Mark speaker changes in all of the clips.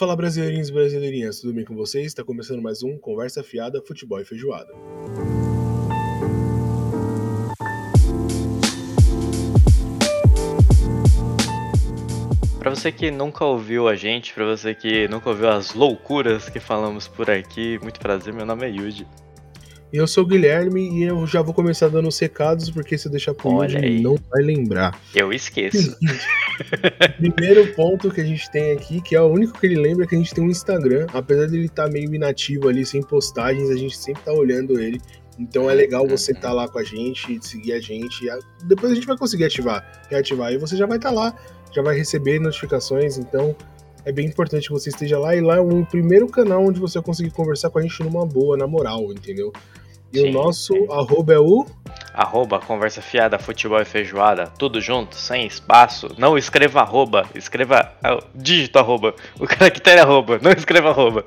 Speaker 1: Fala brasileirinhos e brasileirinhas, tudo bem com vocês? Está começando mais um Conversa Fiada, Futebol e Feijoada.
Speaker 2: Para você que nunca ouviu a gente, para você que nunca ouviu as loucuras que falamos por aqui, muito prazer, meu nome é Yuji.
Speaker 1: Eu sou o Guilherme e eu já vou começar dando os recados, porque se eu deixar pro
Speaker 2: Olha
Speaker 1: Yuji,
Speaker 2: aí.
Speaker 1: não vai lembrar.
Speaker 2: Eu esqueço.
Speaker 1: Primeiro ponto que a gente tem aqui, que é o único que ele lembra, é que a gente tem um Instagram. Apesar dele estar meio inativo ali, sem postagens, a gente sempre tá olhando ele. Então é legal você estar lá com a gente, seguir a gente. Depois a gente vai conseguir ativar, reativar. E você já vai estar lá, já vai receber notificações. Então é bem importante que você esteja lá. E lá é o primeiro canal onde você vai conseguir conversar com a gente numa boa, na moral, entendeu? E o
Speaker 2: Sim,
Speaker 1: nosso
Speaker 2: sim.
Speaker 1: arroba é o.
Speaker 2: Arroba, conversa fiada, futebol e feijoada, tudo junto, sem espaço. Não escreva arroba, escreva ah, dígito arroba. O caractere arroba, não escreva arroba.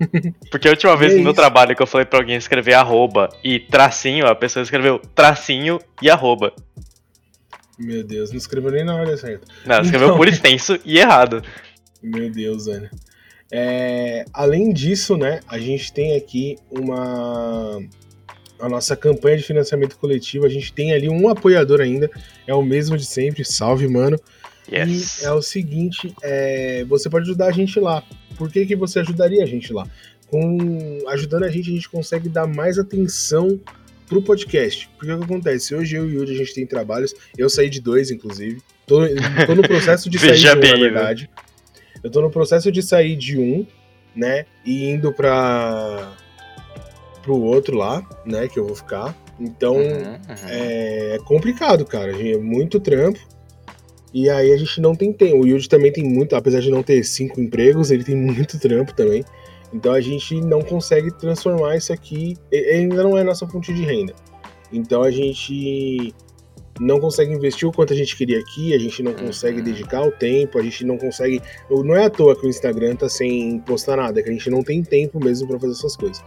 Speaker 2: Porque a última vez
Speaker 1: É
Speaker 2: no meu trabalho que eu falei pra alguém escrever arroba e tracinho, a pessoa escreveu tracinho e arroba.
Speaker 1: Meu Deus, não escreveu nem na hora certa.
Speaker 2: Não, escreveu
Speaker 1: Então-
Speaker 2: por extenso e errado.
Speaker 1: Meu Deus, Ana. É, além disso, né, a gente tem aqui uma a nossa campanha de financiamento coletivo. A gente tem ali um apoiador ainda, é o mesmo de sempre. Salve, mano.
Speaker 2: Yes.
Speaker 1: E é o seguinte, é, você pode ajudar a gente lá. Por que, que você ajudaria a gente lá? Com, ajudando a gente, a gente consegue dar mais atenção pro podcast. Porque o que acontece? Hoje eu e o Yuri, a gente tem trabalhos. Eu saí de dois, inclusive. Tô, tô no processo de sair de um,
Speaker 2: bem,
Speaker 1: na
Speaker 2: né?
Speaker 1: Eu tô no processo de sair de um, né? E indo pra pro outro lá, né? Que eu vou ficar. Então,
Speaker 2: Uhum, uhum.
Speaker 1: é, é complicado, cara. É muito trampo. E aí a gente não tem tempo. O Yuji também tem muito, apesar de não ter cinco empregos, ele tem muito trampo também. Então a gente não consegue transformar isso aqui. e- Ainda não é nossa fonte de renda. Então a gente não consegue investir o quanto a gente queria aqui, a gente não consegue
Speaker 2: Uhum.
Speaker 1: dedicar o tempo, a gente não consegue. Não é à toa que o Instagram tá sem postar nada, é que a gente não tem tempo mesmo para fazer essas coisas.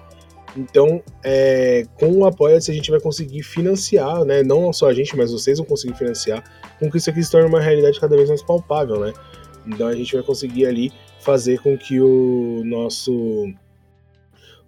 Speaker 1: Então, é, com o Apoia-se, a gente vai conseguir financiar, né? Não só a gente, mas vocês vão conseguir financiar, com que isso aqui se torne uma realidade cada vez mais palpável, né? Então a gente vai conseguir ali fazer com que o nosso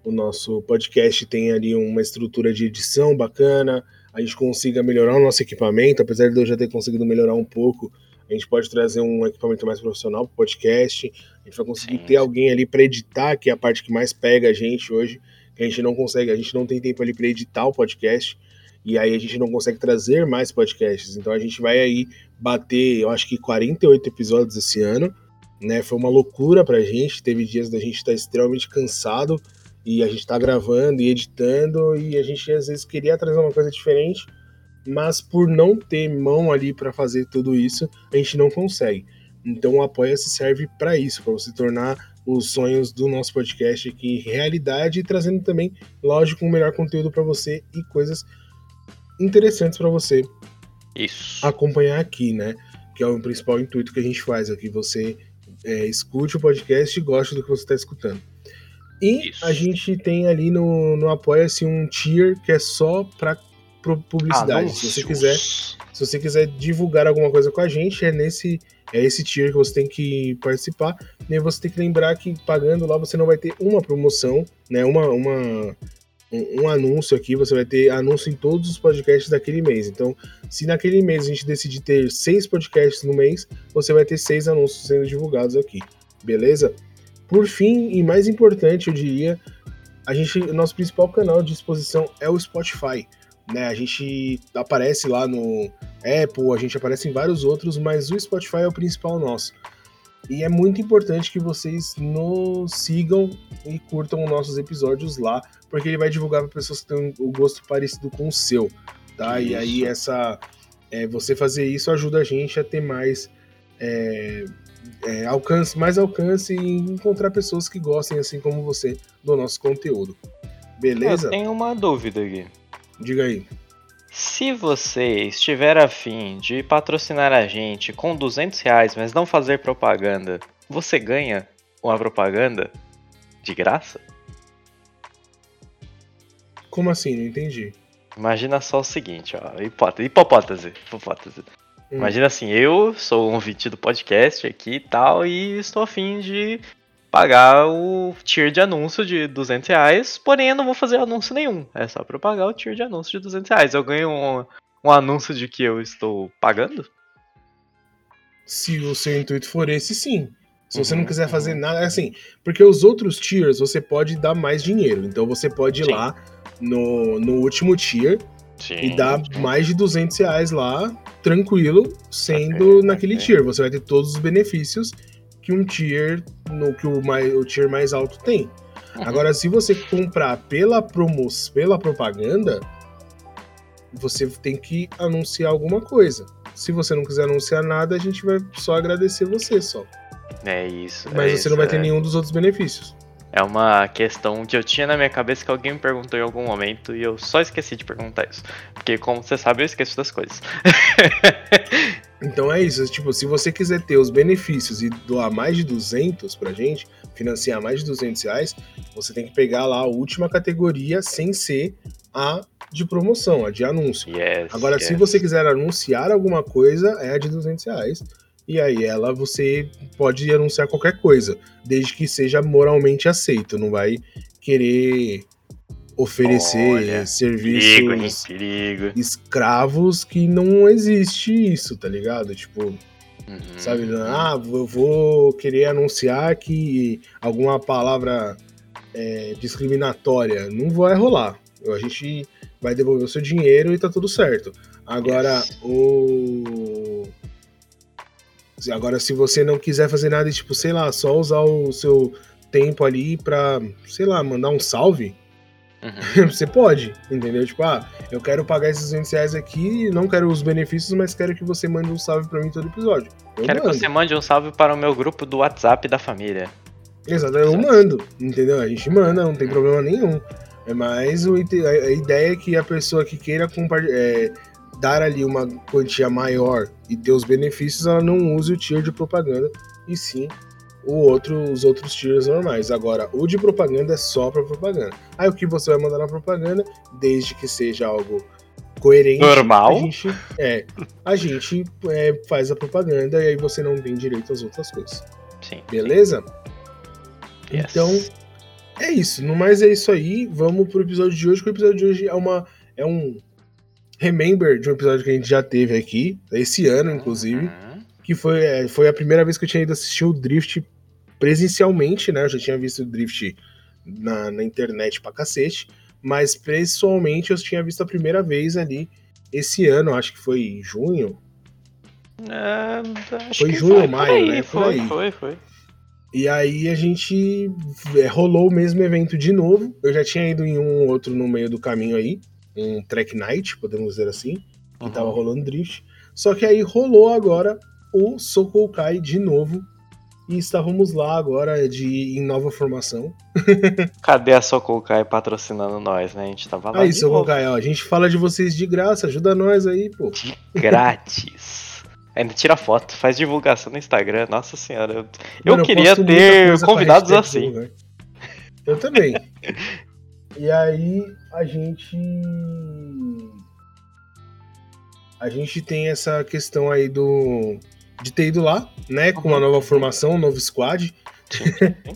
Speaker 1: o nosso podcast tenha ali uma estrutura de edição bacana, a gente consiga melhorar o nosso equipamento, apesar de eu já ter conseguido melhorar um pouco, a gente pode trazer um equipamento mais profissional para o podcast, a gente vai conseguir
Speaker 2: Sim,
Speaker 1: ter alguém ali para editar, que é a parte que mais pega a gente hoje, que a gente não consegue, a gente não tem tempo ali para editar o podcast, e aí a gente não consegue trazer mais podcasts. Então a gente vai aí bater, eu acho que 48 episódios esse ano, né? Foi uma loucura pra gente, teve dias da gente estar extremamente cansado e a gente tá gravando e editando e a gente às vezes queria trazer uma coisa diferente, mas por não ter mão ali para fazer tudo isso, a gente não consegue. Então o Apoia-se serve para isso, para você tornar os sonhos do nosso podcast aqui realidade e trazendo também, lógico, um melhor conteúdo para você e coisas interessantes para você
Speaker 2: Isso.
Speaker 1: acompanhar aqui, né? Que é o principal intuito que a gente faz aqui. Você é, escute o podcast e goste do que você está escutando. E
Speaker 2: Isso.
Speaker 1: a gente tem ali no, no Apoia-se um tier que é só para publicidade. Se você quiser, se você quiser divulgar alguma coisa com a gente, é nesse é esse tier que você tem que participar. E você tem que lembrar que pagando lá você não vai ter uma promoção, né? Uma, uma um, um anúncio aqui, você vai ter anúncio em todos os podcasts daquele mês. Então, se naquele mês a gente decidir ter seis podcasts no mês, você vai ter seis anúncios sendo divulgados aqui, beleza? Por fim, e mais importante, eu diria, a gente, o nosso principal canal de exposição é o Spotify. Né, a gente aparece lá no Apple, a gente aparece em vários outros, mas o Spotify é o principal nosso. E é muito importante que vocês nos sigam e curtam os nossos episódios lá, porque ele vai divulgar para pessoas que têm o gosto parecido com o seu, tá? E aí essa é, você fazer isso ajuda a gente a ter mais é, é, alcance, mais alcance e encontrar pessoas que gostem assim como você do nosso conteúdo. Beleza?
Speaker 2: Eu tenho uma dúvida aqui.
Speaker 1: Diga aí.
Speaker 2: Se você estiver afim de patrocinar a gente com 200 reais, mas não fazer propaganda, você ganha uma propaganda de graça?
Speaker 1: Como assim? Não entendi.
Speaker 2: Imagina só o seguinte, ó, hipótese, hipopótese, hipótese.
Speaker 1: Hum.
Speaker 2: Imagina assim, eu sou um ouvinte do podcast aqui e tal, e estou afim de pagar o tier de anúncio de 200 reais, porém eu não vou fazer anúncio nenhum. É só eu pagar o tier de anúncio de 200 reais. Eu ganho um, um anúncio de que eu estou pagando?
Speaker 1: Se o seu intuito for esse, sim. Se você
Speaker 2: Uhum,
Speaker 1: não quiser fazer
Speaker 2: uhum.
Speaker 1: nada, é assim, porque os outros tiers você pode dar mais dinheiro. Então você pode ir
Speaker 2: Sim.
Speaker 1: lá no, no último tier
Speaker 2: Sim.
Speaker 1: e
Speaker 2: sim.
Speaker 1: mais de 200 reais lá, tranquilo, sendo
Speaker 2: Ok,
Speaker 1: naquele
Speaker 2: ok.
Speaker 1: tier. Você vai ter todos os benefícios que um tier, no que o, mais, o tier mais alto tem.
Speaker 2: Uhum.
Speaker 1: Agora, se você comprar pela promo, pela propaganda, você tem que anunciar alguma coisa. Se você não quiser anunciar nada, a gente vai só agradecer você só.
Speaker 2: É isso.
Speaker 1: Mas
Speaker 2: é
Speaker 1: você não vai
Speaker 2: isso,
Speaker 1: ter
Speaker 2: é.
Speaker 1: nenhum dos outros benefícios.
Speaker 2: É uma questão que eu tinha na minha cabeça que alguém me perguntou em algum momento e eu só esqueci de perguntar isso. Porque, como você sabe, eu esqueço das coisas.
Speaker 1: Então é isso, tipo, se você quiser ter os benefícios e doar mais de 200 pra gente, financiar mais de 200 reais, você tem que pegar lá a última categoria sem ser a de promoção, a de anúncio.
Speaker 2: yes,
Speaker 1: Agora,
Speaker 2: yes.
Speaker 1: se você quiser anunciar alguma coisa, é a de 200 reais. E aí ela você pode anunciar qualquer coisa, desde que seja moralmente aceito. Não vai querer oferecer
Speaker 2: Olha,
Speaker 1: serviços
Speaker 2: Perigo? Perigo.
Speaker 1: escravos que não existe isso, tá ligado? Tipo,
Speaker 2: Uhum.
Speaker 1: sabe? Ah, eu vou querer anunciar que alguma palavra é, discriminatória não vai rolar. A gente vai devolver o seu dinheiro e tá tudo certo. Agora,
Speaker 2: Yes.
Speaker 1: o. Agora, se você não quiser fazer nada, tipo, sei lá, só usar o seu tempo ali pra, sei lá, mandar um salve,
Speaker 2: Uhum.
Speaker 1: você pode, entendeu? Tipo, ah, eu quero pagar esses 200 reais aqui, não quero os benefícios, mas quero que você mande um salve pra mim todo episódio. Eu
Speaker 2: Quero que
Speaker 1: mando.
Speaker 2: você mande um salve para o meu grupo do WhatsApp da família.
Speaker 1: Exato, eu mando, entendeu? A gente manda, não tem problema nenhum. É mais a ideia é que a pessoa que queira compa- é, dar ali uma quantia maior e ter os benefícios, ela não use o tier de propaganda, e sim o outro, os outros tiers normais. Agora, o de propaganda é só pra propaganda. Aí o que você vai mandar na propaganda, desde que seja algo coerente,
Speaker 2: Normal.
Speaker 1: a gente, é, a gente é, faz a propaganda e aí você não tem direito às outras coisas.
Speaker 2: Sim.
Speaker 1: Beleza?
Speaker 2: Yes.
Speaker 1: Então, é isso. No mais é isso aí. Vamos pro episódio de hoje, que o episódio de hoje é uma é um remember de um episódio que a gente já teve aqui, esse ano, inclusive,
Speaker 2: Uhum.
Speaker 1: que foi, é, foi a primeira vez que eu tinha ido assistir o Drift presencialmente, né? Eu já tinha visto o Drift na, na internet pra cacete, mas pessoalmente eu tinha visto a primeira vez ali esse ano, acho que foi em junho.
Speaker 2: É,
Speaker 1: Foi junho ou
Speaker 2: foi
Speaker 1: maio,
Speaker 2: aí,
Speaker 1: né?
Speaker 2: Foi,
Speaker 1: aí.
Speaker 2: foi, foi.
Speaker 1: E aí a gente é, rolou o mesmo evento de novo. Eu já tinha ido em um outro no meio do caminho aí, um track night, podemos dizer assim, que
Speaker 2: Uhum.
Speaker 1: tava rolando drift. Só que aí rolou agora o Sokoukai de novo. E estávamos lá agora de em nova formação.
Speaker 2: Cadê a Sokokai patrocinando nós, né? A gente tava lá
Speaker 1: Aí,
Speaker 2: de novo,
Speaker 1: Sokoukai, ó, a gente fala de vocês de graça, ajuda nós aí, pô.
Speaker 2: de grátis. Ainda tira foto, faz divulgação no Instagram. Nossa senhora, eu, eu
Speaker 1: Mano,
Speaker 2: queria
Speaker 1: posto muita
Speaker 2: ter convidados assim.
Speaker 1: Eu também. e aí a gente. A gente tem essa questão aí do. De ter ido lá, né? Com uma nova formação, um novo squad.
Speaker 2: Sim, sim.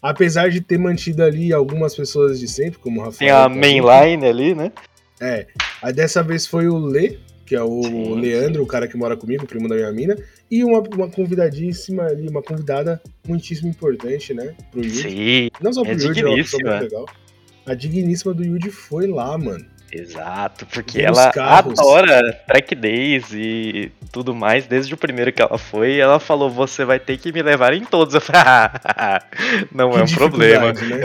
Speaker 1: Apesar de ter mantido ali algumas pessoas de sempre, como o Rafael.
Speaker 2: Tem a mainline ali, né?
Speaker 1: É. Aí dessa vez foi o Lê, que é o
Speaker 2: Sim,
Speaker 1: Leandro, o cara que mora comigo, o primo da minha mina, e uma, uma convidadíssima ali, uma convidada muitíssimo importante, né? Pro Yudi.
Speaker 2: Sim,
Speaker 1: Não só pro
Speaker 2: É
Speaker 1: ela é uma pessoa muito legal. A digníssima do Yudi foi lá, mano.
Speaker 2: exato, porque ela
Speaker 1: carros.
Speaker 2: adora track days e tudo mais, desde o primeiro que ela foi, ela falou, você vai ter que me levar em todos. Eu falei, "Ah, não é um problema.
Speaker 1: Né?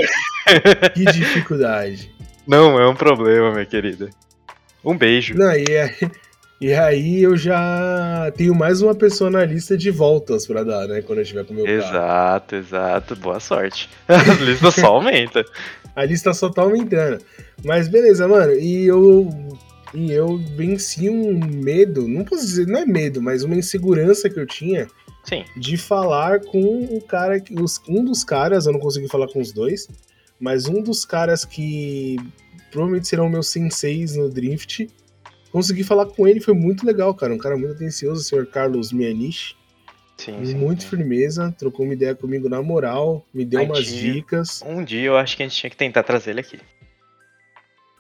Speaker 1: que dificuldade.
Speaker 2: Não é um problema, minha querida. Um beijo.
Speaker 1: Não, e, aí, e aí eu já tenho mais uma pessoa na lista de voltas pra dar, né? Quando eu estiver com o meu carro.
Speaker 2: Exato, exato. Boa sorte. A lista só aumenta.
Speaker 1: A lista só tá aumentando. Mas beleza, mano. E eu. E eu venci um medo, não posso dizer, não é medo, mas uma insegurança que eu tinha
Speaker 2: Sim.
Speaker 1: de falar com o cara que. Um dos caras, eu não consegui falar com os dois, mas um dos caras que provavelmente serão meus senseis no Drift. Consegui falar com ele, foi muito legal, cara. Um cara muito atencioso, o senhor Carlos Mianich.
Speaker 2: Sim, sim,
Speaker 1: muito
Speaker 2: sim.
Speaker 1: firmeza, trocou uma ideia comigo na moral, me deu
Speaker 2: A
Speaker 1: umas
Speaker 2: gente-
Speaker 1: dicas.
Speaker 2: Um dia eu acho que a gente tinha que tentar trazer ele aqui.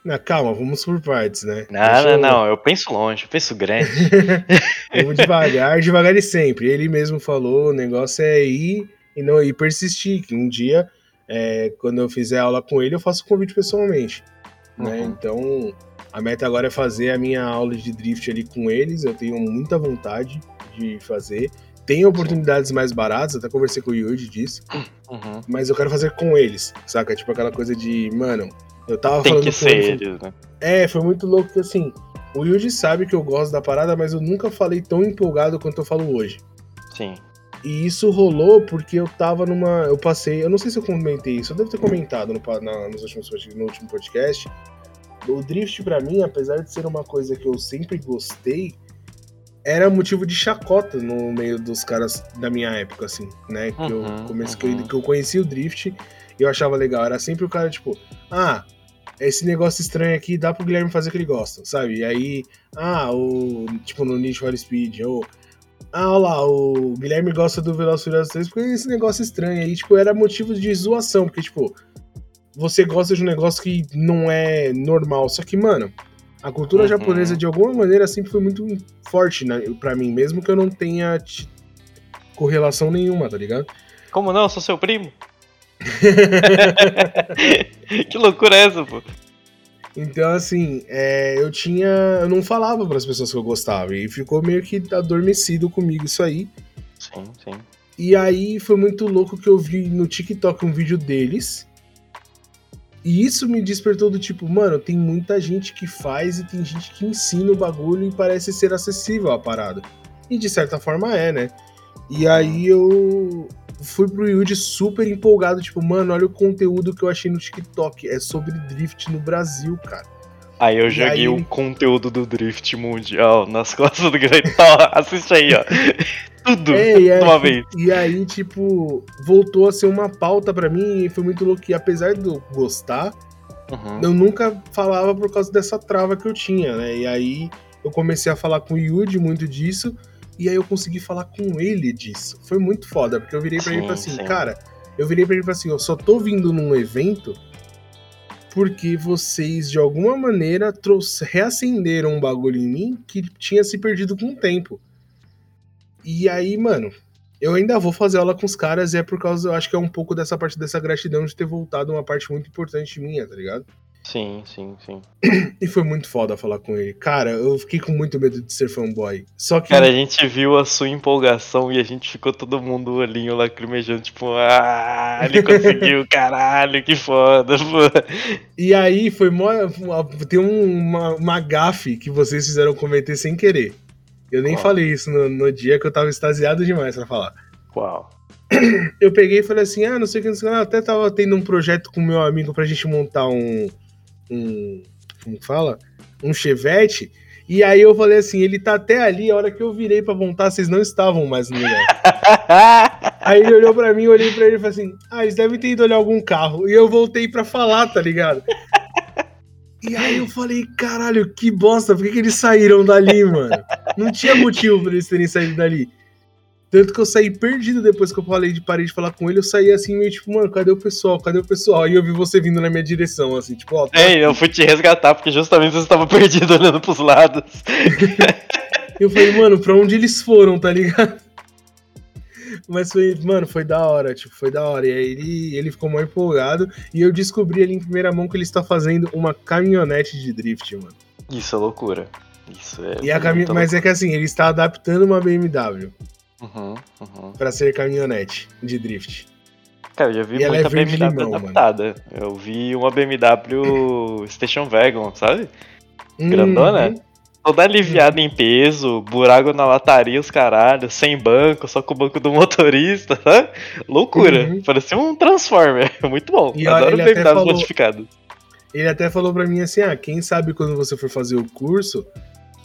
Speaker 1: Na calma, vamos por partes, né?
Speaker 2: Não,
Speaker 1: Deixa
Speaker 2: não,
Speaker 1: eu-
Speaker 2: não. Eu penso longe, eu penso grande.
Speaker 1: Vamos devagar, devagar e sempre. Ele mesmo falou, o negócio é ir e não ir persistir. Que um dia, é, quando eu fizer aula com ele, eu faço o convite pessoalmente. Né?
Speaker 2: Uhum.
Speaker 1: Então, a meta agora é fazer a minha aula de drift ali com eles. Eu tenho muita vontade de fazer. Tem oportunidades mais baratas, até conversei com o Yuji disso,
Speaker 2: Uhum.
Speaker 1: mas eu quero fazer com eles, saca? Tipo aquela coisa de, mano, eu tava
Speaker 2: Tem
Speaker 1: falando
Speaker 2: que
Speaker 1: com
Speaker 2: ser
Speaker 1: ele,
Speaker 2: ele, né?
Speaker 1: é, foi muito louco que assim, o Yuji sabe que eu gosto da parada, mas eu nunca falei tão empolgado quanto eu falo hoje.
Speaker 2: Sim.
Speaker 1: E isso rolou porque eu tava numa. Eu passei. Eu não sei se eu comentei isso, eu devo ter comentado no, na- nos últimos, no último podcast. O drift, pra mim, apesar de ser uma coisa que eu sempre gostei, era motivo de chacota no meio dos caras da minha época, assim, né? Que, eu,
Speaker 2: Uhum,
Speaker 1: comecei, que, eu,
Speaker 2: uhum.
Speaker 1: que eu conheci o drift e eu achava legal. Era sempre o cara, tipo, ah, esse negócio estranho aqui dá pro Guilherme fazer o que ele gosta, sabe? E aí, ah, o. Tipo, no Need for Speed, ou. Ah, olha lá, o Guilherme gosta do Furiosos 3 porque esse negócio estranho aí, tipo, era motivo de zoação, porque, tipo, você gosta de um negócio que não é normal. Só que, mano, a cultura
Speaker 2: Uhum.
Speaker 1: japonesa, de alguma maneira, sempre foi muito forte né, pra mim, mesmo que eu não tenha correlação nenhuma, tá ligado?
Speaker 2: Como não? Eu sou seu primo? que loucura é essa, pô?
Speaker 1: Então, assim, é, eu tinha. Eu não falava pras pessoas que eu gostava, e ficou meio que adormecido comigo isso aí.
Speaker 2: Sim, sim.
Speaker 1: E aí foi muito louco que eu vi no TikTok um vídeo deles. E isso me despertou do tipo, mano, tem muita gente que faz e tem gente que ensina o bagulho e parece ser acessível a parada. E de certa forma é, né? E aí eu fui pro Yuji super empolgado, tipo, mano, olha o conteúdo que eu achei no TikTok. É sobre drift no Brasil, cara.
Speaker 2: Aí eu joguei
Speaker 1: aí-
Speaker 2: o conteúdo do Drift Mundial nas costas do Grande. Ó, assiste aí, ó. Tudo
Speaker 1: É, e,
Speaker 2: de uma
Speaker 1: aí,
Speaker 2: vez.
Speaker 1: e aí, tipo, voltou a ser uma pauta pra mim e foi muito louco. E apesar de eu gostar,
Speaker 2: Uhum.
Speaker 1: eu nunca falava por causa dessa trava que eu tinha, né? E aí eu comecei a falar com o Yuji muito disso, e aí eu consegui falar com ele disso. Foi muito foda, porque eu virei pra ele e falei
Speaker 2: Sim,
Speaker 1: assim,
Speaker 2: sim.
Speaker 1: cara, eu virei pra ele e falei assim, eu só tô vindo num evento porque vocês, de alguma maneira, trouxe, reacenderam um bagulho em mim que tinha se perdido com o tempo. E aí, mano, eu ainda vou fazer aula com os caras e é por causa, eu acho que é um pouco dessa parte dessa gratidão de ter voltado uma parte muito importante minha, tá ligado?
Speaker 2: Sim, sim, sim.
Speaker 1: E foi muito foda falar com ele. Cara, eu fiquei com muito medo de ser fanboy. Só que.
Speaker 2: Cara, a gente viu a sua empolgação e a gente ficou todo mundo olhinho lacrimejando, tipo, ah, ele conseguiu, caralho, que foda, pô.
Speaker 1: E aí foi mó. Tem um- uma, uma gafe que vocês fizeram cometer sem querer. Eu nem
Speaker 2: Qual?
Speaker 1: falei isso no, no dia que eu tava extasiado demais pra falar.
Speaker 2: Uau.
Speaker 1: Eu peguei e falei assim: ah, não sei o que, não sei o que. Eu até tava tendo um projeto com meu amigo pra gente montar um. Um como que fala? Um chevette. E aí eu falei assim: ele tá até ali, a hora que eu virei pra montar, vocês não estavam mais no lugar. Aí ele olhou pra mim, eu olhei pra ele e falei assim: Ah, eles devem ter ido olhar algum carro. E eu voltei pra falar, tá ligado? E aí eu falei, caralho, que bosta, por que, que eles saíram dali, mano? Não tinha motivo pra eles terem saído dali. Tanto que eu saí perdido depois que eu falei de parei de falar com ele, eu saí assim, meio tipo, mano, cadê o pessoal? Cadê o pessoal? Aí eu vi você vindo na minha direção, assim, tipo, ó, tá
Speaker 2: É, eu fui te resgatar porque justamente você estava perdido olhando pros lados.
Speaker 1: Eu falei, mano, pra onde eles foram, tá ligado? Mas foi, mano, foi da hora, tipo, foi da hora. E aí ele, ele ficou mais empolgado. E eu descobri ali em primeira mão que ele está fazendo uma caminhonete de drift, mano.
Speaker 2: Isso é loucura. Isso é.
Speaker 1: E a cami... Mas é que assim, ele está adaptando uma BMW
Speaker 2: Uhum, uhum.
Speaker 1: pra ser caminhonete de drift.
Speaker 2: Cara, eu já vi
Speaker 1: E é
Speaker 2: muita
Speaker 1: verde
Speaker 2: BMW
Speaker 1: limão, mano.
Speaker 2: adaptada. Eu vi uma BMW Station Wagon, sabe? Grandona?
Speaker 1: Uhum.
Speaker 2: Toda aliviada em peso, buraco na lataria, os caralho, sem banco, só com o banco do motorista, sabe? Loucura.
Speaker 1: Uhum.
Speaker 2: Parecia um Transformer. Muito bom.
Speaker 1: E
Speaker 2: Adoro
Speaker 1: ele até
Speaker 2: BMW
Speaker 1: falou-
Speaker 2: modificado.
Speaker 1: Ele até falou pra mim assim: ah, quem sabe quando você for fazer o curso,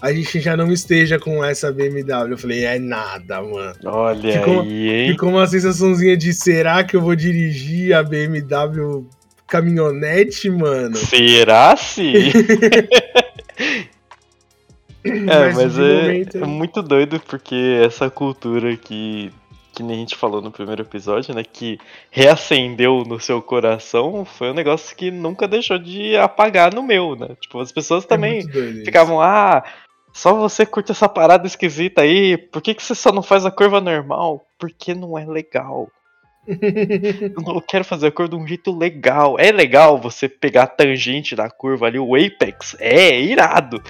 Speaker 1: a gente já não esteja com essa BMW. Eu falei, é nada, mano.
Speaker 2: Olha
Speaker 1: Ficou-
Speaker 2: aí, hein?
Speaker 1: Ficou uma sensaçãozinha de será que eu vou dirigir a BMW caminhonete, mano?
Speaker 2: Será se? É, mas, mas é, momento... é muito doido porque essa cultura que que nem a gente falou no primeiro episódio, né? Que reacendeu no seu coração foi um negócio que nunca deixou de apagar no meu, né? Tipo, as pessoas é também é ficavam, ah, só você curte essa parada esquisita aí, por que, que você só não faz a curva normal? Porque não é legal. eu quero fazer a curva de um jeito legal. É legal você pegar a tangente da curva ali, o apex, é irado.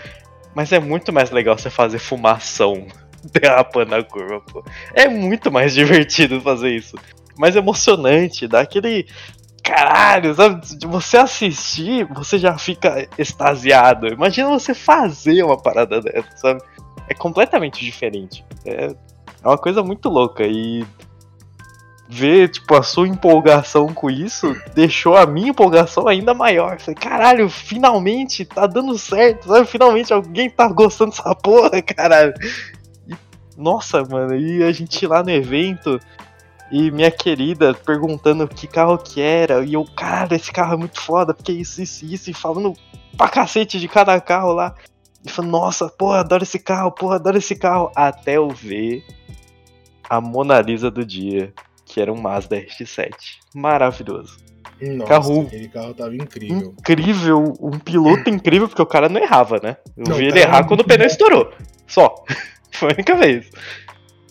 Speaker 2: Mas é muito mais legal você fazer fumação derrapando a curva, pô. É muito mais divertido fazer isso. Mais emocionante, dá aquele. Caralho, sabe? Você assistir, você já fica extasiado. Imagina você fazer uma parada dessa, sabe? É completamente diferente. É, é uma coisa muito louca. E ver, tipo, a sua empolgação com isso deixou a minha empolgação ainda maior. Falei, caralho, finalmente tá dando certo, sabe? Finalmente alguém tá gostando dessa porra, caralho. Nossa, mano, e a gente lá no evento e minha querida perguntando que carro que era, e eu, cara, esse carro é muito foda, porque isso, isso, isso, e falando pra cacete de cada carro lá. E falando, nossa, porra, adoro esse carro, porra, adoro esse carro. Até eu ver a Mona Lisa do dia, que era um Mazda RX-7. Maravilhoso.
Speaker 1: Nossa, carro, aquele carro tava incrível.
Speaker 2: Incrível, um piloto incrível, porque o cara não errava, né? Eu não, vi ele errar quando o pneu estourou. Só. Foi a única vez.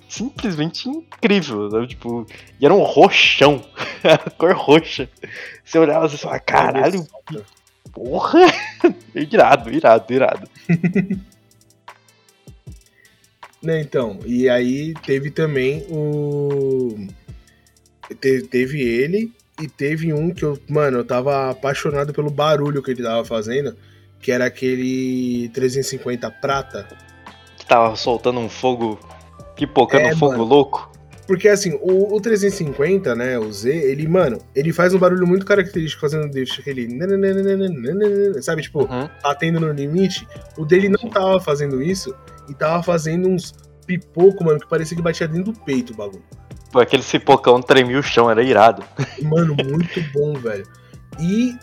Speaker 2: Simplesmente incrível, sabe? Tipo, e era um roxão. cor roxa. Você olhava assim e falava, caralho, porra! irado, irado, irado.
Speaker 1: né, então, e aí teve também o. Te, teve ele e teve um que eu, mano, eu tava apaixonado pelo barulho que ele tava fazendo, que era aquele 350 prata
Speaker 2: tava soltando um fogo, pipocando é, fogo mano. louco.
Speaker 1: Porque assim, o, o, 350, né, o Z, ele, mano, ele faz um barulho muito característico fazendo deixa aquele. Sabe, tipo, uhum. batendo no limite. O dele não tava fazendo isso e tava fazendo uns pipoco, mano, que parecia que batia dentro do peito o bagulho.
Speaker 2: Pô, aquele cipocão tremia o chão, era irado.
Speaker 1: Mano, muito bom, velho. E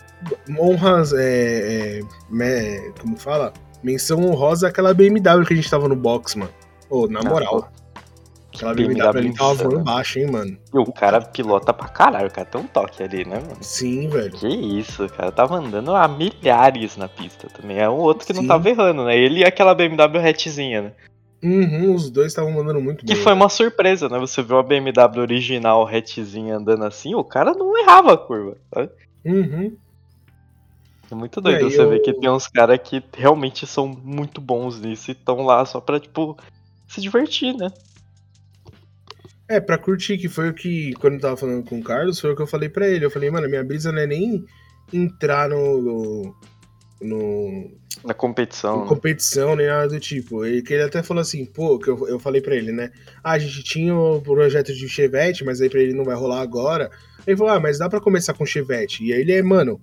Speaker 1: honras, é, é, como fala? Menção honrosa aquela BMW que a gente tava no box, mano. Ô, na ah, moral. Aquela BMW, BMW ali tava voando baixo, hein, mano.
Speaker 2: E o cara pilota pra caralho, o cara tem um toque ali, né, mano?
Speaker 1: Sim, velho.
Speaker 2: Que isso, cara. Tava andando a milhares na pista também. É um outro que Sim. não tava errando, né? Ele e aquela BMW retezinha, né?
Speaker 1: Uhum, os dois estavam mandando muito
Speaker 2: bem. Que foi uma surpresa, né? Você viu a BMW original retezinha andando assim, o cara não errava a curva, sabe?
Speaker 1: Uhum.
Speaker 2: É muito doido você eu... ver que tem uns caras que realmente são muito bons nisso e estão lá só pra, tipo, se divertir, né?
Speaker 1: É, pra curtir, que foi o que, quando eu tava falando com o Carlos, foi o que eu falei pra ele. Eu falei, mano, minha brisa não é nem entrar no. no,
Speaker 2: na competição. Na
Speaker 1: né? competição, nem nada do tipo. Ele, que ele até falou assim, pô, que eu, eu falei pra ele, né? Ah, a gente tinha o projeto de Chevette, mas aí pra ele não vai rolar agora. Ele falou, ah, mas dá pra começar com Chevette. E aí ele é, mano,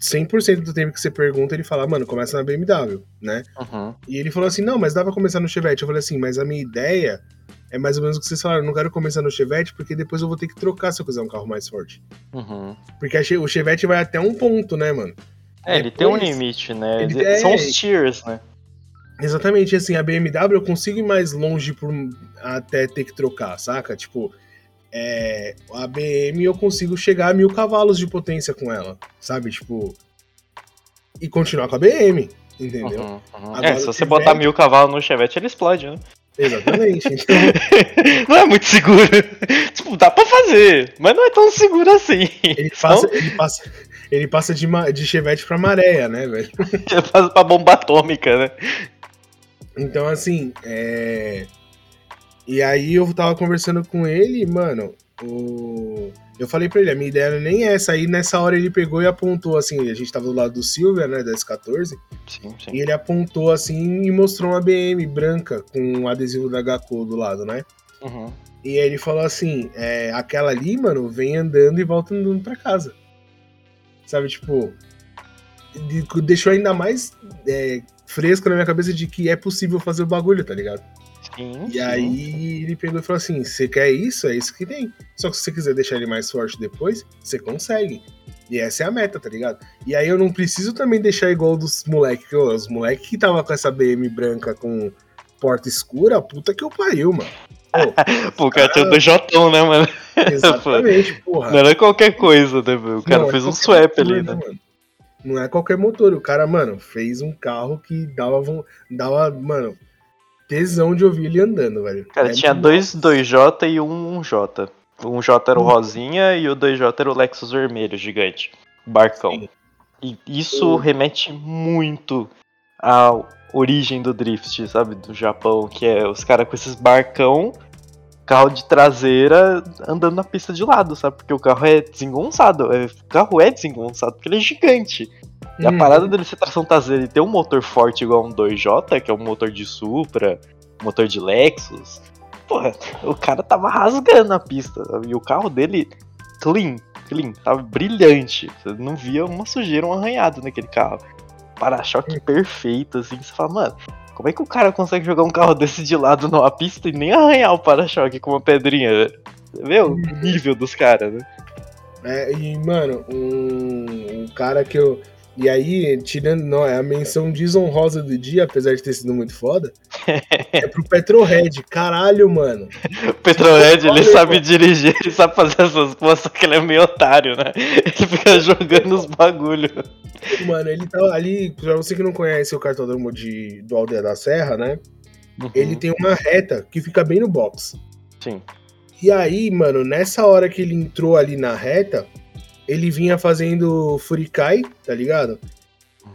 Speaker 1: 100% do tempo que você pergunta, ele fala, mano, começa na BMW, né?
Speaker 2: Uhum.
Speaker 1: E ele falou assim, não, mas dá pra começar no Chevette. Eu falei assim, mas a minha ideia é mais ou menos o que vocês falaram, eu não quero começar no Chevette porque depois eu vou ter que trocar se eu quiser um carro mais forte.
Speaker 2: Uhum.
Speaker 1: Porque o Chevette vai até um ponto, né, mano?
Speaker 2: É, depois, ele tem um limite, né? Ele, é, São os tiers, né?
Speaker 1: Exatamente, assim, a BMW eu consigo ir mais longe por, até ter que trocar, saca? Tipo, é, a BM eu consigo chegar a mil cavalos de potência com ela, sabe? Tipo. E continuar com a BM, entendeu? Uhum,
Speaker 2: uhum. Agora, é, se você Chevette... botar mil cavalos no Chevette, ele explode, né?
Speaker 1: Exatamente. Então...
Speaker 2: não é muito seguro. tipo, dá pra fazer, mas não é tão seguro assim.
Speaker 1: Ele passa, então... ele passa, ele passa de, de Chevette pra maréia, né, velho?
Speaker 2: ele passa pra bomba atômica, né?
Speaker 1: Então, assim, é e aí eu tava conversando com ele, mano, o... eu falei pra ele, a minha ideia nem é essa. Aí nessa hora ele pegou e apontou assim, a gente tava do lado do Silvia, né, da S14.
Speaker 2: Sim, sim.
Speaker 1: E ele apontou assim e mostrou uma BM branca com um adesivo da HCO do lado, né?
Speaker 2: Uhum.
Speaker 1: E aí ele falou assim, é, aquela ali, mano, vem andando e volta andando pra casa. Sabe, tipo, deixou ainda mais é, fresco na minha cabeça de que é possível fazer o bagulho, tá ligado?
Speaker 2: Sim,
Speaker 1: e sim. aí ele pegou e falou assim: você quer isso? É isso que tem. Só que se você quiser deixar ele mais forte depois, você consegue. E essa é a meta, tá ligado? E aí eu não preciso também deixar igual dos moleques. Os moleques que tava com essa BM branca com porta escura, puta que eu pariu, mano.
Speaker 2: Pô, o cara tinha do Jotão, né, mano?
Speaker 1: Exatamente, porra.
Speaker 2: Não era qualquer coisa, né, O cara não, é fez um swap ali, né? Mano.
Speaker 1: Não é qualquer motor. O cara, mano, fez um carro que dava, dava mano, tesão de ouvir ele andando, velho.
Speaker 2: Cara,
Speaker 1: é
Speaker 2: tinha dois 2J e um 1J. Um J era o rosinha e o 2J era o Lexus vermelho, gigante. Barcão. Sim. E isso remete muito à origem do drift, sabe? Do Japão, que é os caras com esses barcão, carro de traseira, andando na pista de lado, sabe? Porque o carro é desengonçado. É, o carro é desengonçado porque ele é gigante. E a uhum. parada dele ser tração traseira e ter um motor forte igual um 2J, que é um motor de Supra, motor de Lexus, porra, o cara tava rasgando a pista. E o carro dele, clean, clean, tava brilhante. Você não via uma sujeira, um arranhado naquele carro. Para-choque perfeito, assim. Você fala, mano, como é que o cara consegue jogar um carro desse de lado numa pista e nem arranhar o para-choque com uma pedrinha? Você vê o uhum. nível dos caras, né?
Speaker 1: É, e, mano, um, um cara que eu e aí, tirando, não, é a menção desonrosa do dia, apesar de ter sido muito foda, é pro Petrohead. Caralho, mano.
Speaker 2: O Petrohead, ele sabe dirigir, ele sabe fazer essas coisas, só que ele é meio otário, né? Ele fica jogando os bagulho.
Speaker 1: Mano, ele tá ali, pra você que não conhece o cartódromo de, do Aldeia da Serra, né? Uhum. Ele tem uma reta que fica bem no box.
Speaker 2: Sim.
Speaker 1: E aí, mano, nessa hora que ele entrou ali na reta, ele vinha fazendo Furikai, tá ligado?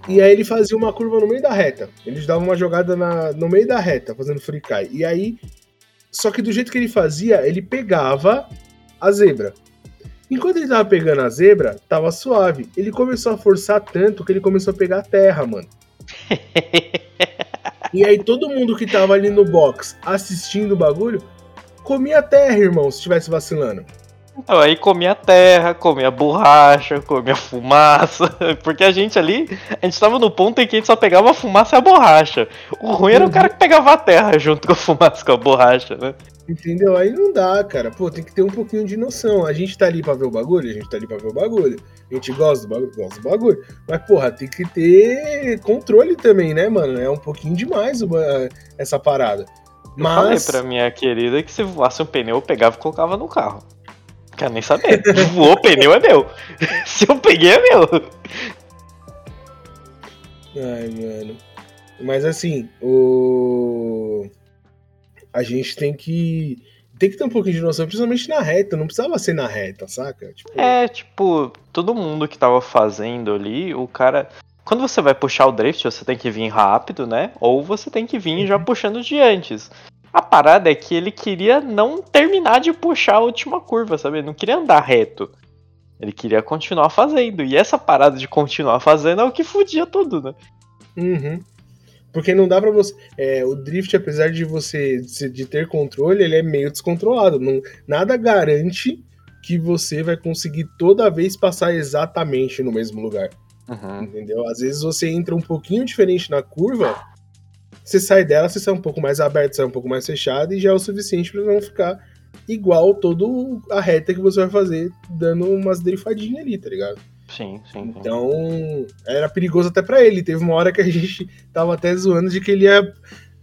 Speaker 1: E aí ele fazia uma curva no meio da reta. Eles davam uma jogada na, no meio da reta, fazendo Furikai. E aí. Só que do jeito que ele fazia, ele pegava a zebra. Enquanto ele tava pegando a zebra, tava suave. Ele começou a forçar tanto que ele começou a pegar a terra, mano. e aí todo mundo que tava ali no box assistindo o bagulho comia terra, irmão, se estivesse vacilando.
Speaker 2: Então, aí comia terra, comia borracha, comia fumaça. Porque a gente ali, a gente tava no ponto em que a gente só pegava a fumaça e a borracha. O ruim era o cara que pegava a terra junto com a fumaça com a borracha, né?
Speaker 1: Entendeu? Aí não dá, cara. Pô, tem que ter um pouquinho de noção. A gente tá ali pra ver o bagulho, a gente tá ali pra ver o bagulho. A gente gosta do bagulho, gosta do bagulho. Mas, porra, tem que ter controle também, né, mano? É um pouquinho demais essa parada.
Speaker 2: Eu Mas... falei pra minha querida que se voasse um pneu, eu pegava e colocava no carro. Quero nem saber. Voou pneu é meu. Se eu peguei é meu.
Speaker 1: Ai, mano. Mas assim, o. A gente tem que. Tem que ter um pouquinho de noção, principalmente na reta. Não precisava ser na reta, saca?
Speaker 2: Tipo... É, tipo, todo mundo que tava fazendo ali, o cara. Quando você vai puxar o drift, você tem que vir rápido, né? Ou você tem que vir já uhum. puxando de antes. A parada é que ele queria não terminar de puxar a última curva, sabe? Ele não queria andar reto. Ele queria continuar fazendo. E essa parada de continuar fazendo é o que fudia tudo, né?
Speaker 1: Uhum. Porque não dá para você. É, o drift, apesar de você de ter controle, ele é meio descontrolado. Não, nada garante que você vai conseguir toda vez passar exatamente no mesmo lugar. Uhum. Entendeu? Às vezes você entra um pouquinho diferente na curva você sai dela, você sai um pouco mais aberto, sai um pouco mais fechado e já é o suficiente para não ficar igual todo a reta que você vai fazer, dando umas drifadinhas ali, tá ligado?
Speaker 2: Sim, sim.
Speaker 1: Então, era perigoso até para ele. Teve uma hora que a gente tava até zoando de que ele ia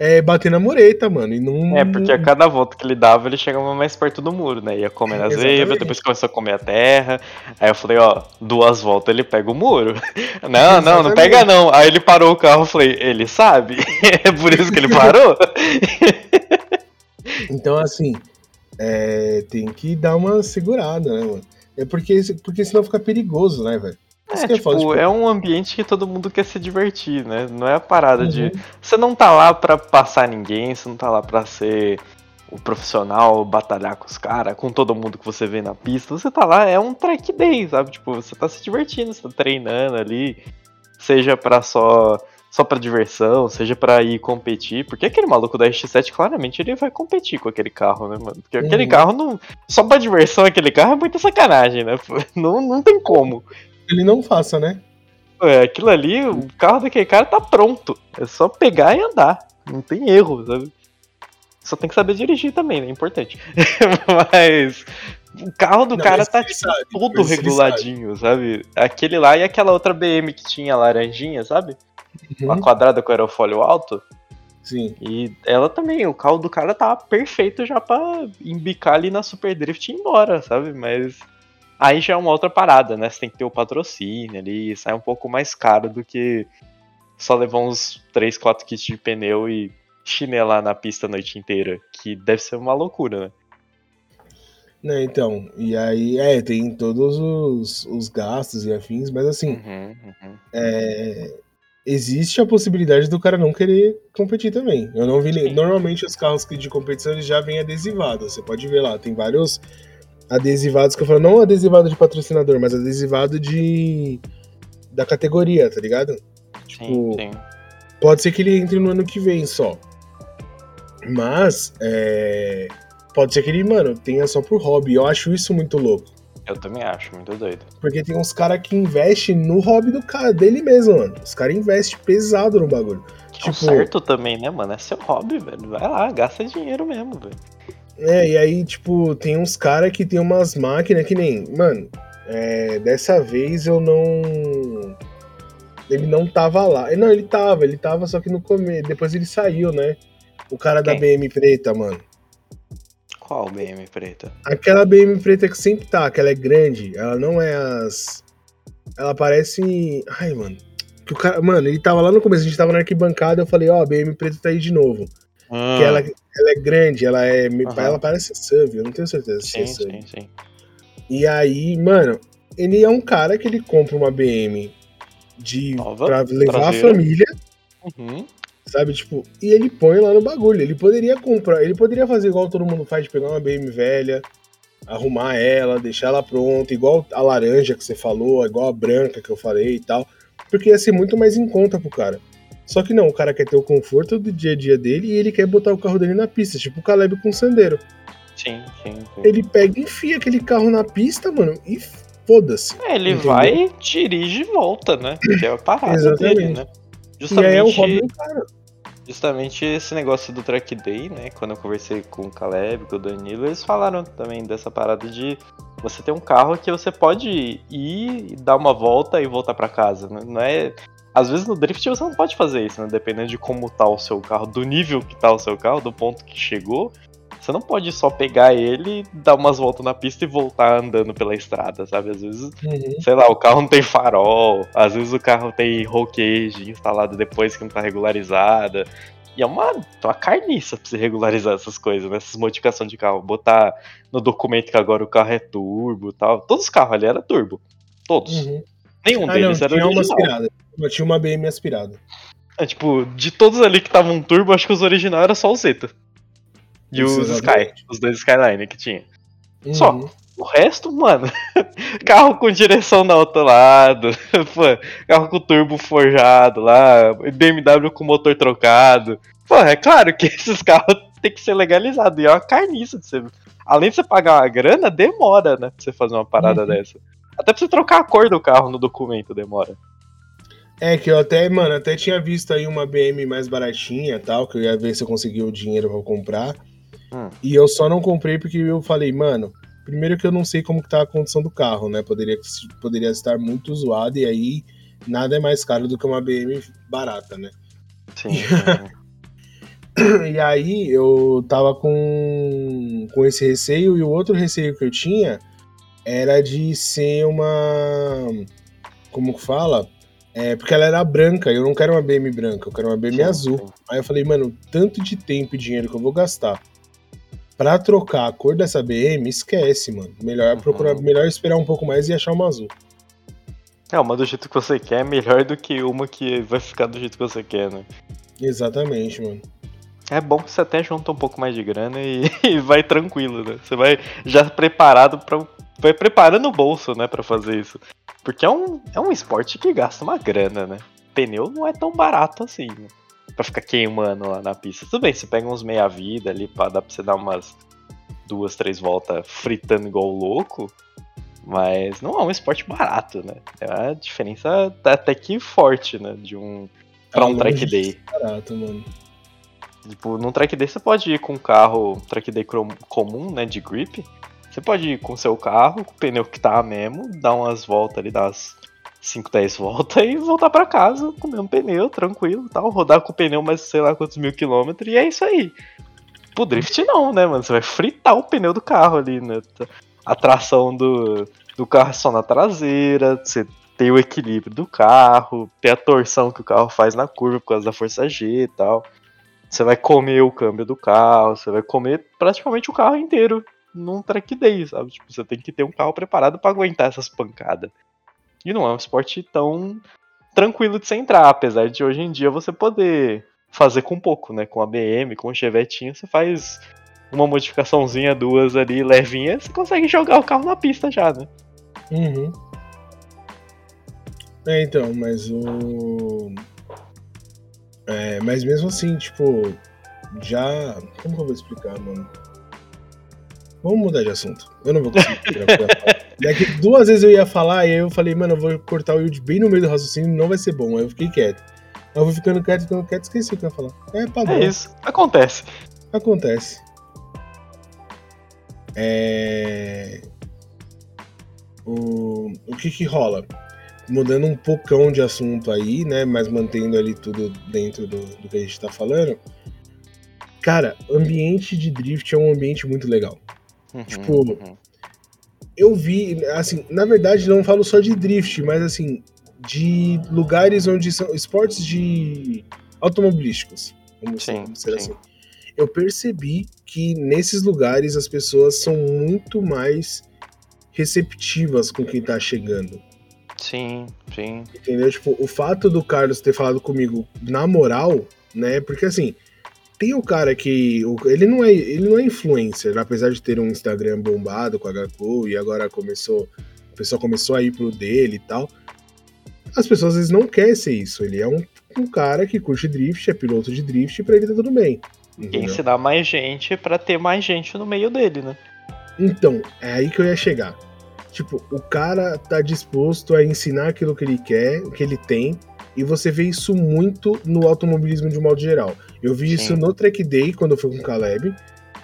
Speaker 1: é, bater na mureta, mano. E não...
Speaker 2: É, porque a cada volta que ele dava, ele chegava mais perto do muro, né? Ia comer na zebra, depois começou a comer a terra. Aí eu falei, ó, duas voltas ele pega o muro. Não, não, não pega não. Aí ele parou o carro, eu falei, ele sabe? é por isso que ele parou?
Speaker 1: então, assim, é, tem que dar uma segurada, né, mano? É porque, porque senão fica perigoso, né, velho?
Speaker 2: É, tipo, tipo, é um ambiente que todo mundo quer se divertir, né? Não é a parada uhum. de. Você não tá lá pra passar ninguém, você não tá lá pra ser o profissional, batalhar com os caras, com todo mundo que você vê na pista. Você tá lá, é um track day, sabe? Tipo, você tá se divertindo, você tá treinando ali. Seja pra só. Só pra diversão, seja pra ir competir. Porque aquele maluco da RX7, claramente, ele vai competir com aquele carro, né, mano? Porque uhum. aquele carro não. Só pra diversão, aquele carro é muita sacanagem, né? Não, não tem como
Speaker 1: ele não faça, né?
Speaker 2: É, aquilo ali, o carro daquele cara tá pronto. É só pegar e andar. Não tem erro, sabe? Só tem que saber dirigir também, né? É importante. Mas. O carro do
Speaker 1: Não,
Speaker 2: cara tá tipo,
Speaker 1: sabe,
Speaker 2: todo
Speaker 1: mas ele
Speaker 2: reguladinho, sabe? Aquele lá e aquela outra BM que tinha laranjinha, sabe? Uma
Speaker 1: Uhum,
Speaker 2: quadrada com aerofólio alto.
Speaker 1: Sim.
Speaker 2: E ela também, o carro do cara tava perfeito já pra embicar ali na Super Drift e ir embora, sabe? Mas aí já é uma outra parada, né? Você tem que ter o patrocínio ali, sai um pouco mais caro do que só levar uns 3, 4 kits de pneu e chinelar na pista a noite inteira, que deve ser uma loucura, né?
Speaker 1: Né, então, e aí, é, tem todos os, os gastos e afins, mas assim,
Speaker 2: Uhum, uhum.
Speaker 1: é, existe a possibilidade do cara não querer competir também. Eu não vi. nem-
Speaker 2: Sim.
Speaker 1: Normalmente os carros que de competição eles já vêm adesivados. Você pode ver lá, tem vários adesivados que eu falo, não adesivado de patrocinador, mas adesivado de. da categoria, tá ligado?
Speaker 2: Sim,
Speaker 1: Tipo,
Speaker 2: sim.
Speaker 1: Pode ser que ele entre no ano que vem só. Mas, é, pode ser que ele, mano, tenha só por hobby. Eu acho isso muito louco.
Speaker 2: Eu também acho, muito doido.
Speaker 1: Porque tem uns caras que investem no hobby do cara, dele mesmo, mano. Os caras investem pesado no bagulho.
Speaker 2: Que é
Speaker 1: Tipo-
Speaker 2: certo também, né, mano? É seu hobby, velho. Vai lá, gasta dinheiro mesmo, velho.
Speaker 1: É, e aí, tipo, tem uns caras que tem umas máquinas que nem. Mano, é, dessa vez eu não. Ele não tava lá. Não, ele tava, ele tava, só que no começo. Depois ele saiu, né? O cara da
Speaker 2: Quem?
Speaker 1: BM preta, mano.
Speaker 2: Qual BM preta?
Speaker 1: Aquela BM preta que sempre tá, que ela é grande, ela não é as. Ela parece. Ai, mano. Que o cara. Mano, ele tava lá no começo, a gente tava na arquibancada, eu falei, ó, a BM preta tá aí de novo. Que ela, ela é grande, ela é.
Speaker 2: Aham.
Speaker 1: Ela parece SUV, eu não tenho certeza se
Speaker 2: Sim,
Speaker 1: é SUV.
Speaker 2: sim, sim.
Speaker 1: E aí, mano, ele é um cara que ele compra uma BM de
Speaker 2: Nova,
Speaker 1: pra levar
Speaker 2: traseira.
Speaker 1: a família,
Speaker 2: Uhum.
Speaker 1: sabe? Tipo, e ele põe lá no bagulho. Ele poderia comprar, ele poderia fazer igual todo mundo faz, de pegar uma BM velha, arrumar ela, deixar ela pronta, igual a laranja que você falou, igual a branca que eu falei e tal. Porque ia ser muito mais em conta pro cara. Só que não, o cara quer ter o conforto do dia a dia dele e ele quer botar o carro dele na pista, tipo o Caleb com o Sandero.
Speaker 2: Sim, sim, sim.
Speaker 1: Ele pega e enfia aquele carro na pista, mano, e foda-se.
Speaker 2: É, ele
Speaker 1: Entendeu?
Speaker 2: vai, dirige e volta, né? Que é a parada
Speaker 1: Exatamente.
Speaker 2: dele, né?
Speaker 1: E aí é o hobby
Speaker 2: Justamente,
Speaker 1: do cara.
Speaker 2: justamente esse negócio do track day, né? Quando eu conversei com o Caleb, com o Danilo, eles falaram também dessa parada de você ter um carro que você pode ir, dar uma volta e voltar pra casa. né? Não é. Às vezes no drift você não pode fazer isso, né? Dependendo de como tá o seu carro, do nível que tá o seu carro, do ponto que chegou. Você não pode só pegar ele, dar umas voltas na pista e voltar andando pela estrada, sabe? Às vezes
Speaker 1: Uhum.
Speaker 2: sei lá, o carro não tem farol, às vezes o carro tem roll cage instalado depois que não tá regularizada. E é uma, uma carniça pra você regularizar essas coisas, né? Essas modificações de carro. Botar no documento que agora o carro é turbo e tal. Todos os carros ali eram turbo. Todos.
Speaker 1: Uhum.
Speaker 2: Nenhum
Speaker 1: Ah, não,
Speaker 2: deles era
Speaker 1: tinha uma aspirada. Eu tinha uma BM aspirada.
Speaker 2: É, tipo, de todos ali que estavam turbo, acho que os originais eram só o Zeta. E
Speaker 1: Isso,
Speaker 2: os Sky,
Speaker 1: exatamente.
Speaker 2: os dois Skyline que tinha.
Speaker 1: Uhum.
Speaker 2: Só. O resto, mano, carro com direção no outro lado, pô, carro com turbo forjado lá, BMW com motor trocado. Pô, é claro que esses carros tem que ser legalizados. E é uma carniça de você. Além de você pagar uma grana, demora, né? Pra você fazer uma parada
Speaker 1: Uhum.
Speaker 2: dessa. Até pra você trocar a cor do carro no documento demora.
Speaker 1: É que eu até, mano, até tinha visto aí uma BM mais baratinha e tal, que eu ia ver se eu conseguia o dinheiro pra comprar.
Speaker 2: Hum.
Speaker 1: E eu só não comprei porque eu falei, mano, primeiro que eu não sei como que tá a condição do carro, né? Poderia, poderia estar muito zoado e aí nada é mais caro do que uma BM barata, né?
Speaker 2: Sim. sim.
Speaker 1: E aí eu tava com, com esse receio e o outro receio que eu tinha era de ser uma. Como que fala? É, porque ela era branca, eu não quero uma BM branca, eu quero uma BM
Speaker 2: Sim,
Speaker 1: azul.
Speaker 2: sim.
Speaker 1: Aí eu falei, mano, tanto de tempo e dinheiro que eu vou gastar pra trocar a cor dessa BM, esquece, mano. Melhor
Speaker 2: Uhum.
Speaker 1: procurar, melhor esperar um pouco mais e achar uma azul.
Speaker 2: É, uma do jeito que você quer é melhor do que uma que vai ficar do jeito que você quer, né?
Speaker 1: Exatamente, mano.
Speaker 2: É bom que você até junta um pouco mais de grana e, e vai tranquilo, né? Você vai já preparado para vai preparando o bolso, né, Pra fazer isso. Porque é um, é um esporte que gasta uma grana, né? Pneu não é tão barato assim, né? Pra ficar queimando lá na pista. Tudo bem, você pega uns meia vida ali, pra, dá pra você dar umas duas, três voltas fritando igual louco. Mas não é um esporte barato, né? É uma diferença até que forte, né? De um. Pra
Speaker 1: Tá
Speaker 2: um track day.
Speaker 1: Barato, mano.
Speaker 2: Tipo, num track day você pode ir com um carro, track day comum, né, de grip, Você pode ir com seu carro, com o pneu que tá mesmo, dar umas voltas ali, umas 5, 10 voltas e voltar para casa com o mesmo pneu, tranquilo tal. Rodar com o pneu mais sei lá quantos mil quilômetros e é isso aí. Pro drift não, né, mano? Você vai fritar o pneu do carro ali, né? A tração do, do carro é só na traseira, você tem o equilíbrio do carro, tem a torção que o carro faz na curva por causa da força G e tal. Você vai comer o câmbio do carro, você vai comer praticamente o carro inteiro num track day, sabe? Tipo, você tem que ter um carro preparado para aguentar essas pancadas. E não é um esporte tão tranquilo de você entrar, apesar de hoje em dia você poder fazer com pouco, né? Com a BM, com o Chevetinho, você faz uma modificaçãozinha, duas ali, levinha, você consegue jogar o carro na pista já, né?
Speaker 1: Uhum. É, então, mas o. É, mas mesmo assim, tipo, já. Como que eu vou explicar, mano? Vamos mudar de assunto. Eu não vou conseguir. Daqui duas vezes eu ia falar e aí eu falei, mano, eu vou cortar o Yuji bem no meio do raciocínio, não vai ser bom. Aí eu fiquei quieto. Aí eu vou ficando quieto, ficando quieto, esqueci o que eu ia falar. É padrão.
Speaker 2: É isso. Acontece.
Speaker 1: Acontece. É... O, o que que rola? Mudando um pocão de assunto aí, né? Mas mantendo ali tudo dentro do, do que a gente tá falando. Cara, ambiente de drift é um ambiente muito legal. Uhum, tipo, uhum. eu vi, assim, na verdade não falo só de drift, mas assim, de lugares onde são esportes de automobilísticos, vamos sim, dizer sim. assim. Eu percebi que nesses lugares as pessoas são muito mais receptivas com quem tá chegando.
Speaker 2: Sim, sim.
Speaker 1: Entendeu? Tipo, o fato do Carlos ter falado comigo na moral, né? Porque assim, tem o cara que. Ele não é, ele não é influencer, apesar de ter um Instagram bombado com a HQ e agora começou. O pessoal começou a ir pro dele e tal. As pessoas às vezes não querem ser isso. Ele é um, um cara que curte drift, é piloto de drift, e pra ele tá tudo bem.
Speaker 2: Entendeu? Ensinar mais gente para ter mais gente no meio dele, né?
Speaker 1: Então, é aí que eu ia chegar. Tipo, o cara tá disposto a ensinar aquilo que ele quer, que ele tem, e você vê isso muito no automobilismo de um modo geral. Eu vi Sim. isso no Track Day, quando eu fui com o Caleb,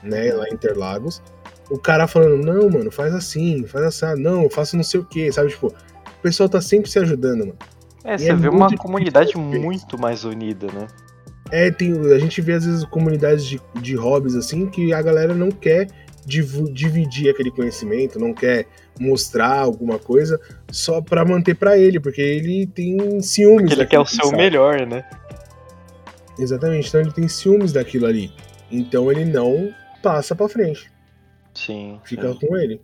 Speaker 1: né, lá em Interlagos. O cara falando, não, mano, faz assim, faz assim, não, faça não sei o que, sabe? Tipo, o pessoal tá sempre se ajudando, mano.
Speaker 2: É, e você é vê uma comunidade muito mais unida, né?
Speaker 1: É, tem, a gente vê às vezes comunidades de, de hobbies assim que a galera não quer dividir aquele conhecimento, não quer mostrar alguma coisa só para manter para ele, porque ele tem ciúmes. Porque
Speaker 2: ele quer o seu sabe. melhor, né?
Speaker 1: Exatamente, então ele tem ciúmes daquilo ali. Então ele não passa para frente.
Speaker 2: Sim.
Speaker 1: Fica
Speaker 2: sim.
Speaker 1: com ele.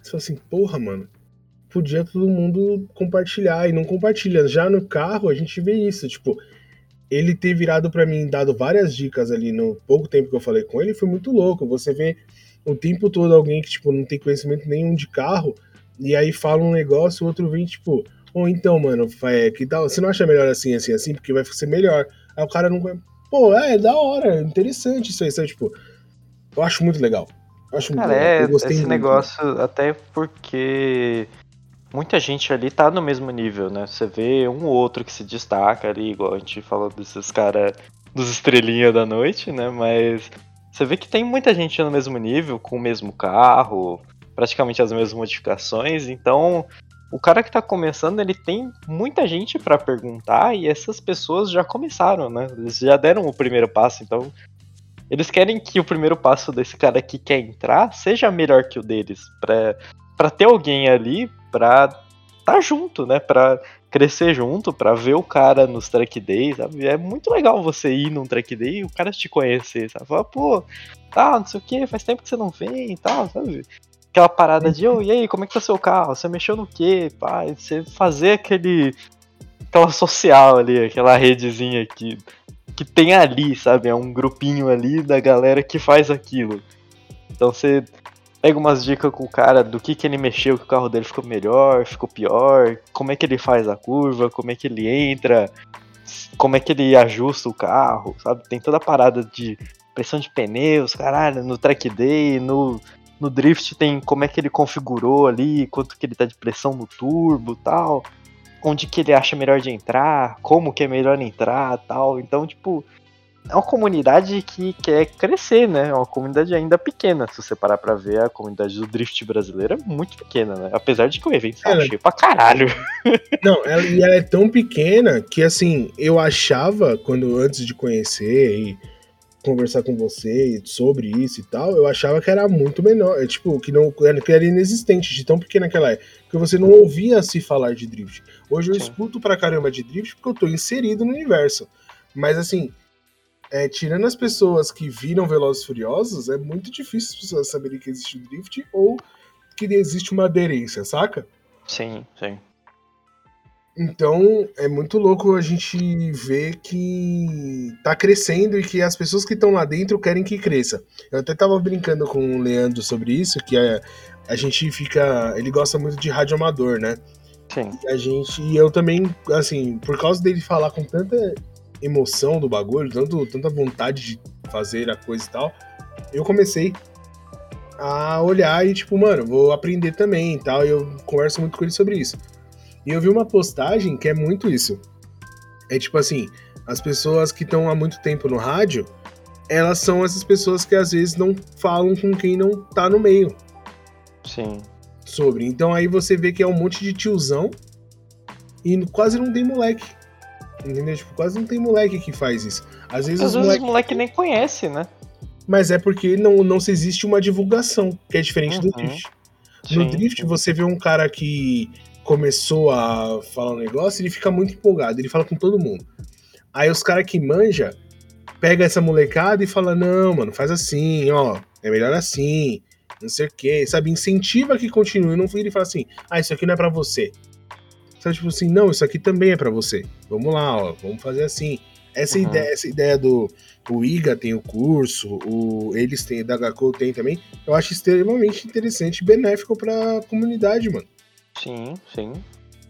Speaker 1: Você fala assim, porra, mano. Podia todo mundo compartilhar e não compartilha. Já no carro a gente vê isso, tipo, ele ter virado para mim, dado várias dicas ali no pouco tempo que eu falei com ele, foi muito louco. Você vê o tempo todo alguém que, tipo, não tem conhecimento nenhum de carro, e aí fala um negócio, o outro vem, tipo, ou oh, então, mano, é, que tal? Você não acha melhor assim, assim, assim, porque vai ser melhor. Aí o cara não. Pô, é, da hora, interessante isso aí, sabe? Tipo, eu acho muito legal. Eu acho
Speaker 2: cara, muito é, legal. esse muito. negócio, até porque muita gente ali tá no mesmo nível, né? Você vê um ou outro que se destaca ali, igual a gente falou desses caras dos estrelinha da noite, né? Mas você vê que tem muita gente no mesmo nível, com o mesmo carro, praticamente as mesmas modificações, então o cara que tá começando, ele tem muita gente para perguntar e essas pessoas já começaram, né? Eles já deram o primeiro passo, então eles querem que o primeiro passo desse cara que quer entrar seja melhor que o deles, pra, pra ter alguém ali pra tá junto, né? Pra crescer junto, pra ver o cara nos track days, sabe? É muito legal você ir num track day e o cara te conhecer, sabe? Falar, pô, tá, não sei o que, faz tempo que você não vem e tal, sabe? Aquela parada de, oh, e aí, como é que tá seu carro? Você mexeu no quê? Pá, você fazer aquele. aquela social ali, aquela redezinha que, que tem ali, sabe? É um grupinho ali da galera que faz aquilo. Então você pega umas dicas com o cara do que, que ele mexeu, que o carro dele ficou melhor, ficou pior, como é que ele faz a curva, como é que ele entra, como é que ele ajusta o carro, sabe? Tem toda a parada de pressão de pneus, caralho, no track day, no, no drift tem como é que ele configurou ali, quanto que ele tá de pressão no turbo tal, onde que ele acha melhor de entrar, como que é melhor entrar tal. Então, tipo, é uma comunidade que quer crescer, né? É uma comunidade ainda pequena. Se você parar pra ver, a comunidade do drift brasileira é muito pequena, né? Apesar de que o evento tá cheio pra caralho.
Speaker 1: Não, ela, e ela é tão pequena que, assim, eu achava, quando antes de conhecer e conversar com você sobre isso e tal, eu achava que era muito menor, é, tipo, que não que era inexistente, de tão pequena que ela é, que você não ouvia se falar de drift. Hoje eu Sim. escuto pra caramba de drift porque eu tô inserido no universo. Mas assim, é, tirando as pessoas que viram Velozes Furiosos, é muito difícil as pessoas saberem que existe o drift ou que existe uma aderência, saca?
Speaker 2: Sim, sim.
Speaker 1: Então é muito louco a gente ver que tá crescendo e que as pessoas que estão lá dentro querem que cresça. Eu até tava brincando com o Leandro sobre isso, que a, a gente fica. Ele gosta muito de rádio amador, né?
Speaker 2: Sim.
Speaker 1: E a gente. E eu também, assim, por causa dele falar com tanta emoção do bagulho, tanto, tanta vontade de fazer a coisa e tal, eu comecei a olhar e, tipo, mano, vou aprender também e tal. E eu converso muito com ele sobre isso. E eu vi uma postagem que é muito isso. É tipo assim, as pessoas que estão há muito tempo no rádio, elas são essas pessoas que às vezes não falam com quem não tá no meio.
Speaker 2: Sim.
Speaker 1: Sobre. Então aí você vê que é um monte de tiozão e quase não tem moleque. Entendeu? Tipo, quase não tem moleque que faz isso. Às vezes,
Speaker 2: Às os vezes moleque... nem conhece, né?
Speaker 1: Mas é porque não, não se existe uma divulgação, que é diferente uhum. do Drift. Sim, no Drift, você vê um cara que começou a falar um negócio, ele fica muito empolgado, ele fala com todo mundo. Aí os caras que manja pega essa molecada e fala: "Não, mano, faz assim, ó, é melhor assim". Não sei o que, sabe? Incentiva que continue, não vira e fala assim: "Ah, isso aqui não é para você". Sabe, tipo assim, não, isso aqui também é para você. Vamos lá, ó, vamos fazer assim. Essa, uhum. ideia, essa ideia do o IGA tem o curso, o, eles têm, da Gakou tem também, eu acho extremamente interessante e benéfico pra comunidade, mano.
Speaker 2: Sim, sim.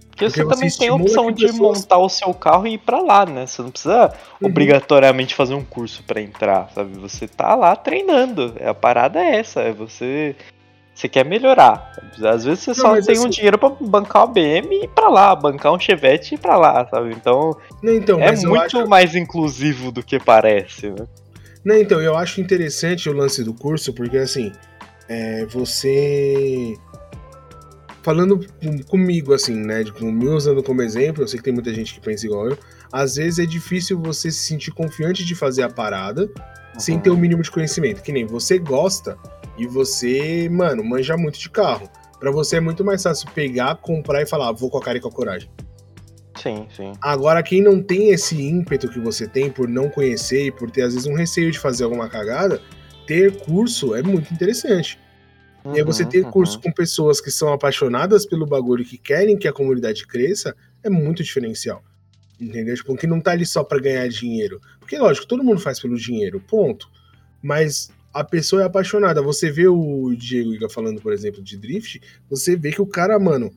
Speaker 2: Porque, Porque você, também tem a opção de pessoas... montar o seu carro e ir pra lá, né? Você não precisa uhum. obrigatoriamente fazer um curso para entrar, sabe? Você tá lá treinando. A parada é essa, é você você quer melhorar. Às vezes você não, só tem assim... um dinheiro para bancar uma BM e ir pra lá, bancar um Chevette e ir pra lá, sabe? Então, então é muito acho... mais inclusivo do que parece, né?
Speaker 1: Não, então, eu acho interessante o lance do curso, porque assim, é, você. Falando comigo, assim, né? Tipo, me usando como exemplo, eu sei que tem muita gente que pensa igual eu. Às vezes é difícil você se sentir confiante de fazer a parada uhum. sem ter o mínimo de conhecimento. Que nem você gosta, e você, mano, manja muito de carro. Para você é muito mais fácil pegar, comprar e falar, vou com a cara e com a coragem.
Speaker 2: Sim, sim.
Speaker 1: Agora, quem não tem esse ímpeto que você tem por não conhecer e por ter, às vezes, um receio de fazer alguma cagada, ter curso é muito interessante. Uhum, e aí você ter uhum. curso com pessoas que são apaixonadas pelo bagulho e que querem que a comunidade cresça é muito diferencial. Entendeu? Tipo, que não tá ali só para ganhar dinheiro. Porque, lógico, todo mundo faz pelo dinheiro, ponto. Mas a pessoa é apaixonada. Você vê o Diego Iga falando, por exemplo, de drift, você vê que o cara, mano,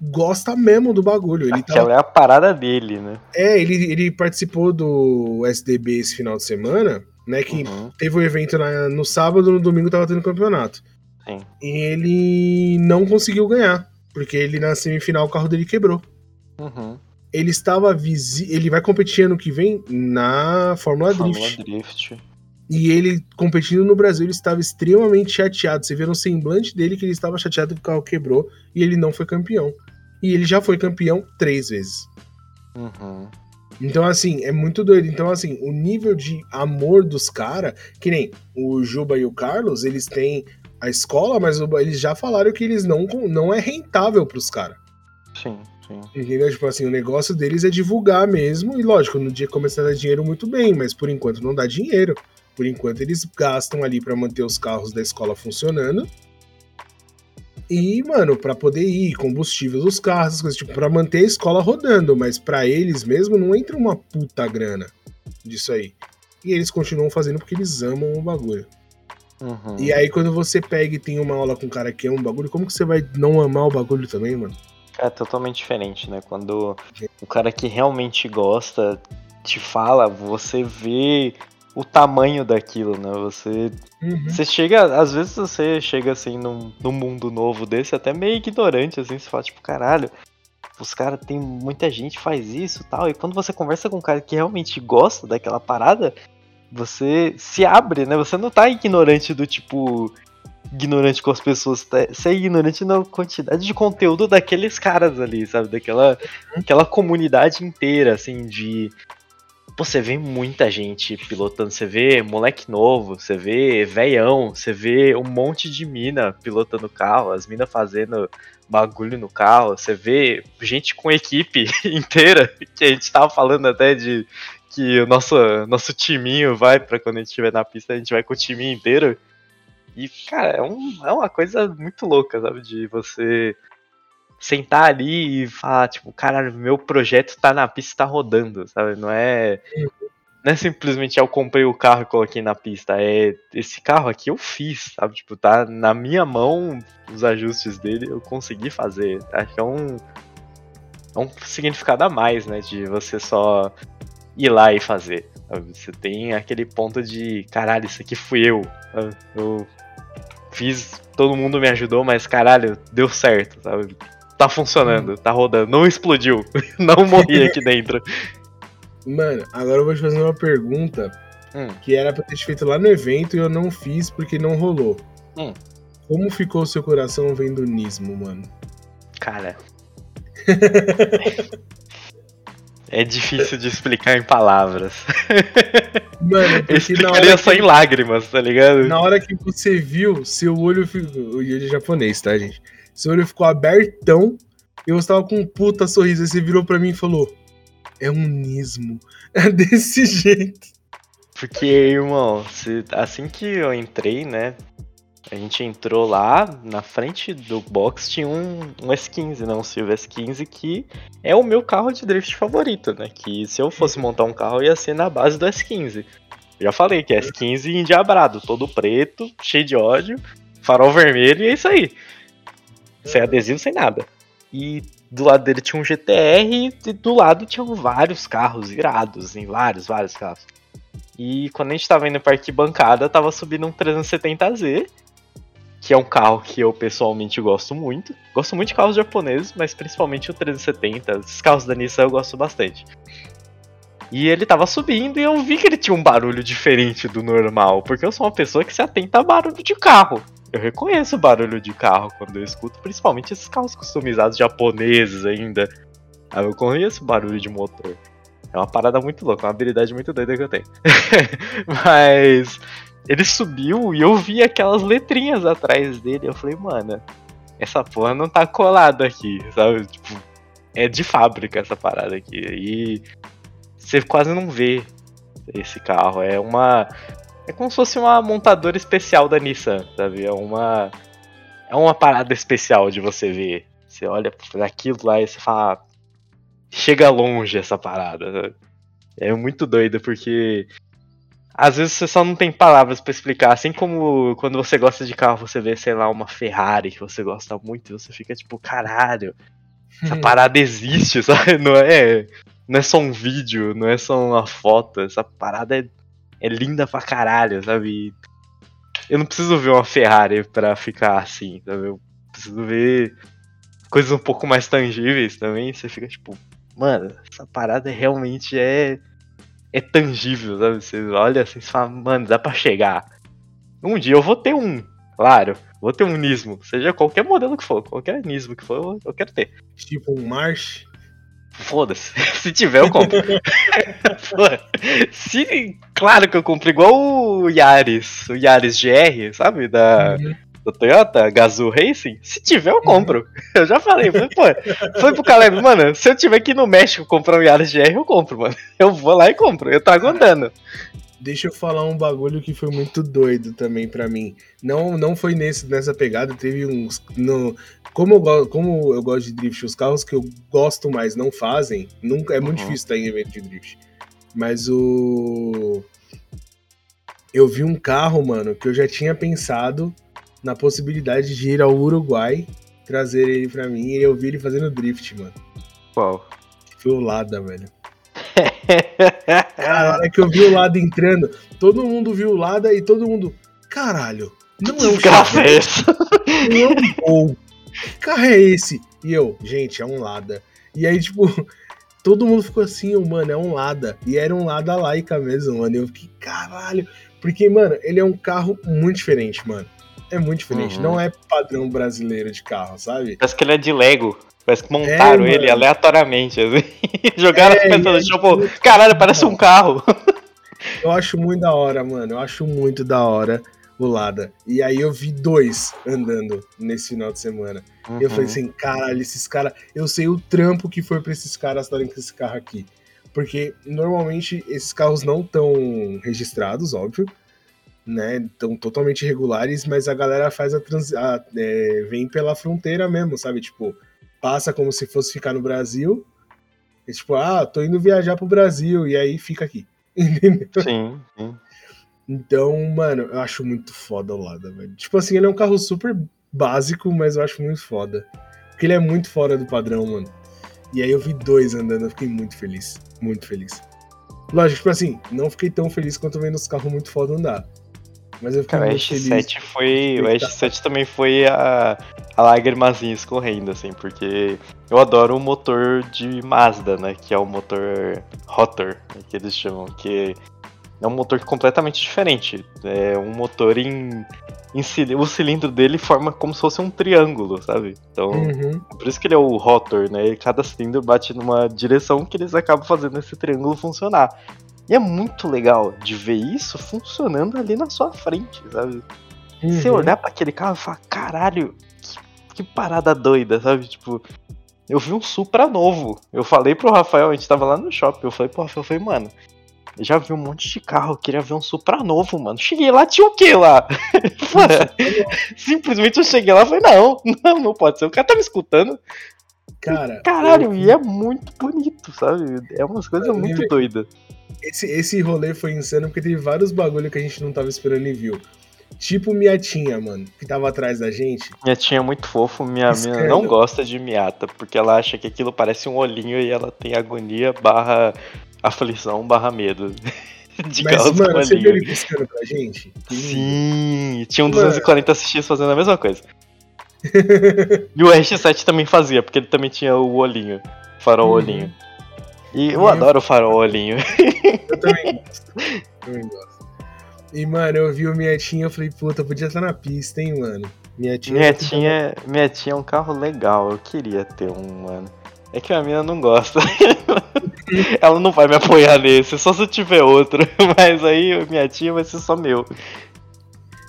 Speaker 1: gosta mesmo do bagulho. Ele
Speaker 2: Aquela tá... é a parada dele, né?
Speaker 1: É, ele, ele participou do SDB esse final de semana, né? Que uhum. teve o um evento na, no sábado, no domingo tava tendo campeonato.
Speaker 2: Sim.
Speaker 1: E ele não conseguiu ganhar, porque ele na semifinal o carro dele quebrou.
Speaker 2: Uhum.
Speaker 1: Ele estava visi... ele vai competir ano que vem na Fórmula,
Speaker 2: Fórmula
Speaker 1: Drift.
Speaker 2: Drift.
Speaker 1: E ele, competindo no Brasil, ele estava extremamente chateado. Você vê no semblante dele que ele estava chateado que o carro quebrou e ele não foi campeão. E ele já foi campeão três vezes.
Speaker 2: Uhum.
Speaker 1: Então, assim, é muito doido. Então, assim, o nível de amor dos caras, que nem o Juba e o Carlos, eles têm a escola, mas eles já falaram que eles não, não é rentável pros caras.
Speaker 2: Sim, sim.
Speaker 1: Entendeu? Tipo assim, o negócio deles é divulgar mesmo. E lógico, no dia começar a dar dinheiro, muito bem, mas por enquanto não dá dinheiro. Por enquanto, eles gastam ali para manter os carros da escola funcionando. E, mano, para poder ir, combustível dos carros, coisas, tipo, pra manter a escola rodando, mas para eles mesmo não entra uma puta grana disso aí. E eles continuam fazendo porque eles amam o bagulho.
Speaker 2: Uhum.
Speaker 1: E aí, quando você pega e tem uma aula com um cara que ama o bagulho, como que você vai não amar o bagulho também, mano?
Speaker 2: É totalmente diferente, né? Quando o cara que realmente gosta te fala, você vê o tamanho daquilo, né? Você, uhum. você chega, às vezes você chega assim num, num mundo novo desse, até meio ignorante, assim, você fala, tipo, caralho, os caras tem muita gente faz isso tal. E quando você conversa com um cara que realmente gosta daquela parada, você se abre, né? Você não tá ignorante do tipo. Ignorante com as pessoas, tá? você é ignorante na quantidade de conteúdo daqueles caras ali, sabe? Daquela aquela comunidade inteira, assim, de. Pô, você vê muita gente pilotando, você vê moleque novo, você vê veião, você vê um monte de mina pilotando carro, as minas fazendo bagulho no carro, você vê gente com equipe inteira, que a gente tava falando até de que o nosso, nosso timinho vai para quando a gente estiver na pista, a gente vai com o timinho inteiro. E, cara, é, um, é uma coisa muito louca, sabe? De você sentar ali e falar, tipo, cara, meu projeto tá na pista, tá rodando, sabe? Não é. Não é simplesmente eu comprei o carro e coloquei na pista. É esse carro aqui eu fiz, sabe? Tipo, tá na minha mão os ajustes dele, eu consegui fazer. Acho que é um. É um significado a mais, né? De você só ir lá e fazer. Sabe? Você tem aquele ponto de, caralho, isso aqui fui eu. Eu fiz, todo mundo me ajudou, mas caralho, deu certo, sabe? Tá funcionando, tá rodando, não explodiu, não morri aqui dentro.
Speaker 1: Mano, agora eu vou te fazer uma pergunta hum. que era pra ter feito lá no evento e eu não fiz porque não rolou. Hum. Como ficou o seu coração vendo o Nismo, mano?
Speaker 2: Cara. É difícil de explicar em palavras. Mano, eu explicaria só que... em lágrimas, tá ligado?
Speaker 1: Na hora que você viu, seu olho ficou. O olho é japonês, tá, gente? Seu olho ficou abertão e você tava com um puta sorriso. Aí você virou pra mim e falou: É um nismo. É desse jeito.
Speaker 2: Porque, irmão, se, assim que eu entrei, né? A gente entrou lá, na frente do box tinha um, um S15, né? Um Silver S15, que é o meu carro de drift favorito, né? Que se eu fosse montar um carro ia ser na base do S15. Já falei que é S15 endiabrado, todo preto, cheio de ódio, farol vermelho e é isso aí. Sem adesivo, sem nada. E do lado dele tinha um GTR e do lado tinham vários carros irados, em vários, vários carros. E quando a gente tava indo pra arquibancada, tava subindo um 370Z que é um carro que eu pessoalmente gosto muito. Gosto muito de carros japoneses, mas principalmente o 370. Esses carros da Nissan eu gosto bastante. E ele tava subindo e eu vi que ele tinha um barulho diferente do normal, porque eu sou uma pessoa que se atenta a barulho de carro. Eu reconheço barulho de carro quando eu escuto, principalmente esses carros customizados japoneses ainda. Eu conheço barulho de motor. É uma parada muito louca, uma habilidade muito doida que eu tenho. Mas ele subiu e eu vi aquelas letrinhas atrás dele. Eu falei, mano, essa porra não tá colado aqui, sabe? Tipo, é de fábrica essa parada aqui. E você quase não vê esse carro. É uma. É como se fosse uma montadora especial da Nissan, sabe? É uma. É uma parada especial de você ver. Você olha para aquilo lá e você fala. Chega longe essa parada. Sabe? É muito doido porque às vezes você só não tem palavras para explicar. Assim como quando você gosta de carro, você vê, sei lá, uma Ferrari que você gosta muito, e você fica tipo, caralho, essa parada existe, sabe? Não é, não é só um vídeo, não é só uma foto, essa parada é, é linda pra caralho, sabe? Eu não preciso ver uma Ferrari pra ficar assim, sabe? Eu preciso ver coisas um pouco mais tangíveis também. Você fica tipo, mano, essa parada realmente é é tangível, sabe? Você olha assim e fala, mano, dá pra chegar. Um dia eu vou ter um, claro. Vou ter um Nismo, seja qualquer modelo que for, qualquer Nismo que for, eu quero ter.
Speaker 1: Tipo um March?
Speaker 2: Foda-se. Se tiver, eu compro. Se, claro que eu compro igual o Yaris, o Yaris GR, sabe? Da, uhum da Toyota, Gazoo Racing, se tiver eu compro. Eu já falei, falei pô, foi pro Caleb, mano, se eu tiver aqui no México comprar um Yaris GR, eu compro, mano. Eu vou lá e compro, eu trago andando.
Speaker 1: Deixa eu falar um bagulho que foi muito doido também para mim. Não, não foi nesse, nessa pegada, teve uns. No, como, eu, como eu gosto de drift, os carros que eu gosto mais não fazem, nunca é muito uhum. difícil estar em evento de drift. Mas o. Eu vi um carro, mano, que eu já tinha pensado na possibilidade de ir ao Uruguai, trazer ele pra mim e eu vi ele fazendo drift, mano.
Speaker 2: Qual?
Speaker 1: Foi o Lada, velho. Cara, a hora que eu vi o Lada entrando, todo mundo viu o Lada e todo mundo. Caralho, não é um
Speaker 2: carro. É esse? Não
Speaker 1: é um Que carro é esse? E eu, gente, é um Lada. E aí, tipo, todo mundo ficou assim, oh, mano, é um Lada. E era um Lada Laika mesmo, mano. Eu fiquei, caralho. Porque, mano, ele é um carro muito diferente, mano. É muito diferente. Uhum. Não é padrão brasileiro de carro, sabe?
Speaker 2: Parece que ele é de Lego. Parece que montaram é, ele aleatoriamente. Assim. Jogaram é, as peças no chão, pô, caralho, parece um carro.
Speaker 1: Eu acho muito da hora, mano. Eu acho muito da hora o Lada. E aí eu vi dois andando nesse final de semana. Uhum. Eu falei uhum. assim, caralho, esses caras. Eu sei o trampo que foi pra esses caras estarem com esse carro aqui. Porque normalmente esses carros não estão registrados, óbvio. Né, estão totalmente irregulares, mas a galera faz a, trans, a é, vem pela fronteira mesmo, sabe? Tipo, passa como se fosse ficar no Brasil. E, tipo, ah, tô indo viajar pro Brasil, e aí fica aqui. Entendeu?
Speaker 2: Sim, sim.
Speaker 1: Então, mano, eu acho muito foda o Lada, velho. Tipo assim, ele é um carro super básico, mas eu acho muito foda. Porque ele é muito fora do padrão, mano. E aí eu vi dois andando, eu fiquei muito feliz. Muito feliz. Lógico, tipo assim, não fiquei tão feliz quanto vendo os carros muito foda andar. Mas eu fiquei Cara,
Speaker 2: o S7 foi. O S7 também foi a, a lágrimazinha escorrendo, assim, porque eu adoro o motor de Mazda, né? Que é o motor Rotor, né, que eles chamam, que é um motor completamente diferente. É um motor em, em o cilindro dele forma como se fosse um triângulo, sabe? Então, uhum. por isso que ele é o rotor, né? E cada cilindro bate numa direção que eles acabam fazendo esse triângulo funcionar. E é muito legal de ver isso funcionando ali na sua frente, sabe? Uhum. Você olhar para aquele carro e falar, caralho, que, que parada doida, sabe? Tipo, eu vi um Supra novo. Eu falei pro Rafael, a gente tava lá no shopping, eu falei pro Rafael, eu falei, mano, eu já vi um monte de carro, eu queria ver um Supra novo, mano. Cheguei lá, tinha o quê lá? Simplesmente eu cheguei lá e falei, não, não, não pode ser. O cara tá me escutando. Cara. Caralho, eu... e é muito bonito, sabe? É umas coisas muito doidas.
Speaker 1: Esse, esse rolê foi insano porque teve vários bagulho que a gente não tava esperando e viu. Tipo Miatinha, mano, que tava atrás da gente.
Speaker 2: Miatinha é muito fofo, minha mina não gosta de Miata, porque ela acha que aquilo parece um olhinho e ela tem agonia barra aflição barra medo.
Speaker 1: De Mas, mano, você viu ele piscando pra gente?
Speaker 2: Sim, tinha um 240 fazendo a mesma coisa. e o RX7 também fazia, porque ele também tinha o olhinho, farol uhum. olhinho. E eu, adoro o farol olhinho.
Speaker 1: Eu também gosto. Eu também gosto. E, mano, eu vi o Mietinha e falei, puta, podia estar na pista, hein, mano.
Speaker 2: Mietinha, Mietinha, Mietinha é um carro legal, eu queria ter um, mano. É que a minha não gosta. Ela não vai me apoiar nesse, só se eu tiver outro. Mas aí minha tia vai ser só meu.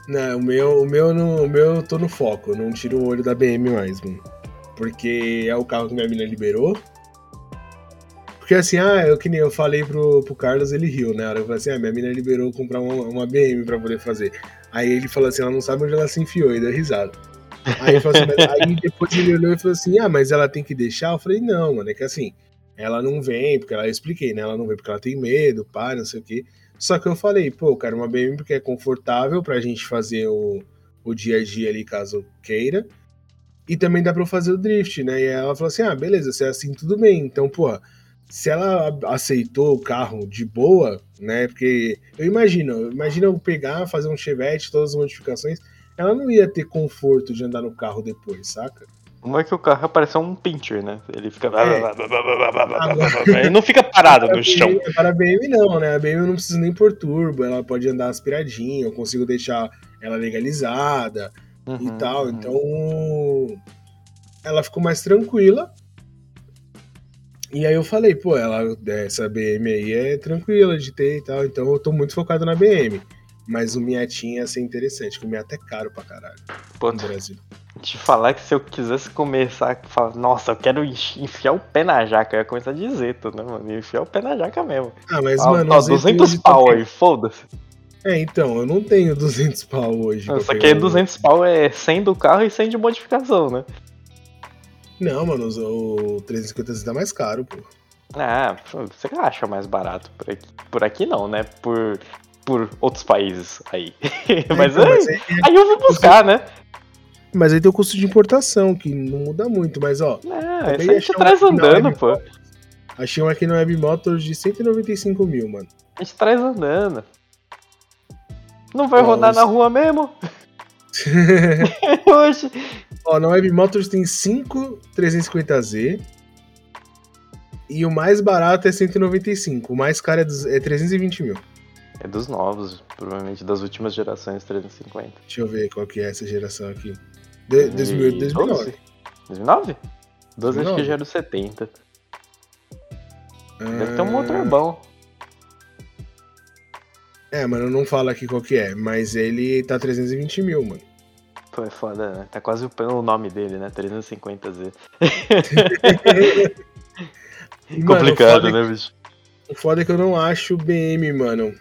Speaker 1: Não, o meu, o meu, no, o meu eu tô no foco, eu não tiro o olho da BM mais, mano. Porque é o carro que minha mina liberou. Porque assim, ah, eu que nem eu falei pro, pro Carlos, ele riu, né? Eu falei assim, ah, minha mina liberou comprar uma, uma BM pra poder fazer. Aí ele falou assim, ela não sabe onde ela se enfiou, e deu risada. Aí, assim, aí depois ele olhou e falou assim, ah, mas ela tem que deixar? Eu falei, não, mano, é que assim, ela não vem, porque ela eu expliquei, né? Ela não vem porque ela tem medo, pá, não sei o quê. Só que eu falei, pô, cara, uma BM porque é confortável pra gente fazer o, o dia a dia ali, caso queira. E também dá pra eu fazer o drift, né? E ela falou assim: ah, beleza, se é assim, tudo bem. Então, pô, se ela aceitou o carro de boa, né? Porque eu imagino, imagina eu pegar, fazer um Chevette, todas as modificações, ela não ia ter conforto de andar no carro depois, saca?
Speaker 2: Como é que o carro parece um pincher, né? Ele fica. É. Ele não fica parado no chão.
Speaker 1: Para a BM não, né? A BM eu não preciso nem pôr turbo, ela pode andar aspiradinha, eu consigo deixar ela legalizada uhum, e tal. Uhum. Então. Ela ficou mais tranquila. E aí eu falei, pô, ela, essa BM aí é tranquila de ter e tal, então eu tô muito focado na BM. Mas o Miatinha ia ser interessante, porque o Miata é caro pra caralho
Speaker 2: Pô, no Brasil. Te falar que se eu quisesse começar falar, nossa, eu quero enfiar o pé na jaca, eu ia começar a dizer, tu, né, mano? Enfiar o pé na jaca mesmo.
Speaker 1: Ah, mas, ah, mano.
Speaker 2: Ó, 200 pau aí, foda-se.
Speaker 1: É, então, eu não tenho 200 pau hoje.
Speaker 2: Só que 200 pau é 100 do carro e 100 de modificação, né?
Speaker 1: Não, mano, o 350 tá mais caro, pô.
Speaker 2: Ah, você acha mais barato por aqui? Por aqui não, né? Por por outros países aí. É, mas, então, aí, aí, aí, eu vou buscar, né?
Speaker 1: Mas aí tem o custo de importação, que não muda muito, mas ó.
Speaker 2: É, isso a gente traz andando, pô.
Speaker 1: Achei um aqui no Web Motors de 195 mil, mano.
Speaker 2: A gente traz andando. Não vai rodar na rua mesmo?
Speaker 1: Ó, na Web Motors tem 5 350Z. E o mais barato é 195. O mais caro é, dos- é 320 mil.
Speaker 2: É dos novos, provavelmente das últimas gerações 350.
Speaker 1: Deixa eu ver qual que é essa geração aqui. De, 2000, 2009.
Speaker 2: 2009? 12 acho
Speaker 1: 2009.
Speaker 2: que já era o 70. Deve ter um
Speaker 1: Ah,
Speaker 2: motor bom.
Speaker 1: É, mano, não fala aqui qual que é, mas ele tá 320 mil, mano.
Speaker 2: Pô, é foda, né? Tá quase o nome dele, né? 350Z.
Speaker 1: E, mano,
Speaker 2: Complicado, né, bicho?
Speaker 1: O foda é que eu não acho BM, mano.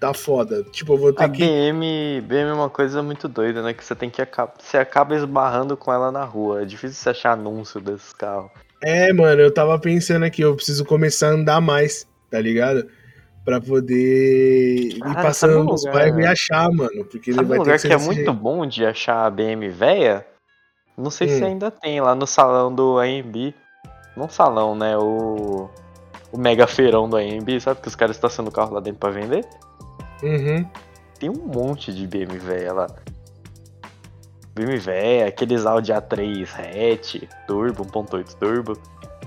Speaker 1: Tá foda. Tipo, eu vou ter
Speaker 2: A
Speaker 1: que.
Speaker 2: BM, BM é uma coisa muito doida, né? Que você tem que acabar. Você acaba esbarrando com ela na rua. É difícil você achar anúncio desses carros.
Speaker 1: É, mano, eu tava pensando aqui, eu preciso começar a andar mais, tá ligado? Pra poder ir
Speaker 2: Cara,
Speaker 1: passando
Speaker 2: um
Speaker 1: nos
Speaker 2: lugar-
Speaker 1: bairros e achar, mano. Porque ele
Speaker 2: Sabe um
Speaker 1: vai ter
Speaker 2: lugar
Speaker 1: que
Speaker 2: que é muito bom de achar a BM véia? Não sei se
Speaker 1: Hum.
Speaker 2: ainda tem, lá no salão do AMB. Não salão, né? O. O mega feirão do AMB, sabe? Que os caras estacionam o carro lá dentro pra vender.
Speaker 1: Uhum.
Speaker 2: Tem um monte de BM véia lá. BM véia, aqueles Audi A3 hatch, turbo, 1.8 turbo.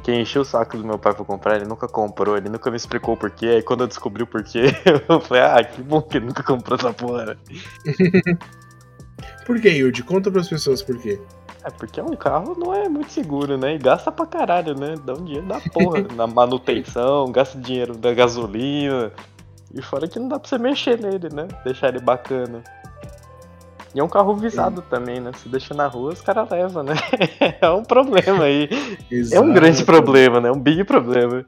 Speaker 2: Quem encheu o saco do meu pai pra comprar, ele nunca comprou, ele nunca me explicou o porquê. Aí quando eu descobri o porquê, eu falei, ah, que bom que ele nunca comprou essa porra.
Speaker 1: Por que, Yudi? Conta pras pessoas por quê.
Speaker 2: É porque um carro não é muito seguro, né? E gasta pra caralho, né? Dá um dinheiro da porra na manutenção, gasta dinheiro da gasolina. E fora que não dá pra você mexer nele, né? Deixar ele bacana. E é um carro visado também, né? Se deixa na rua, os caras levam, né? É um problema aí. É um grande problema, né? Um big problema.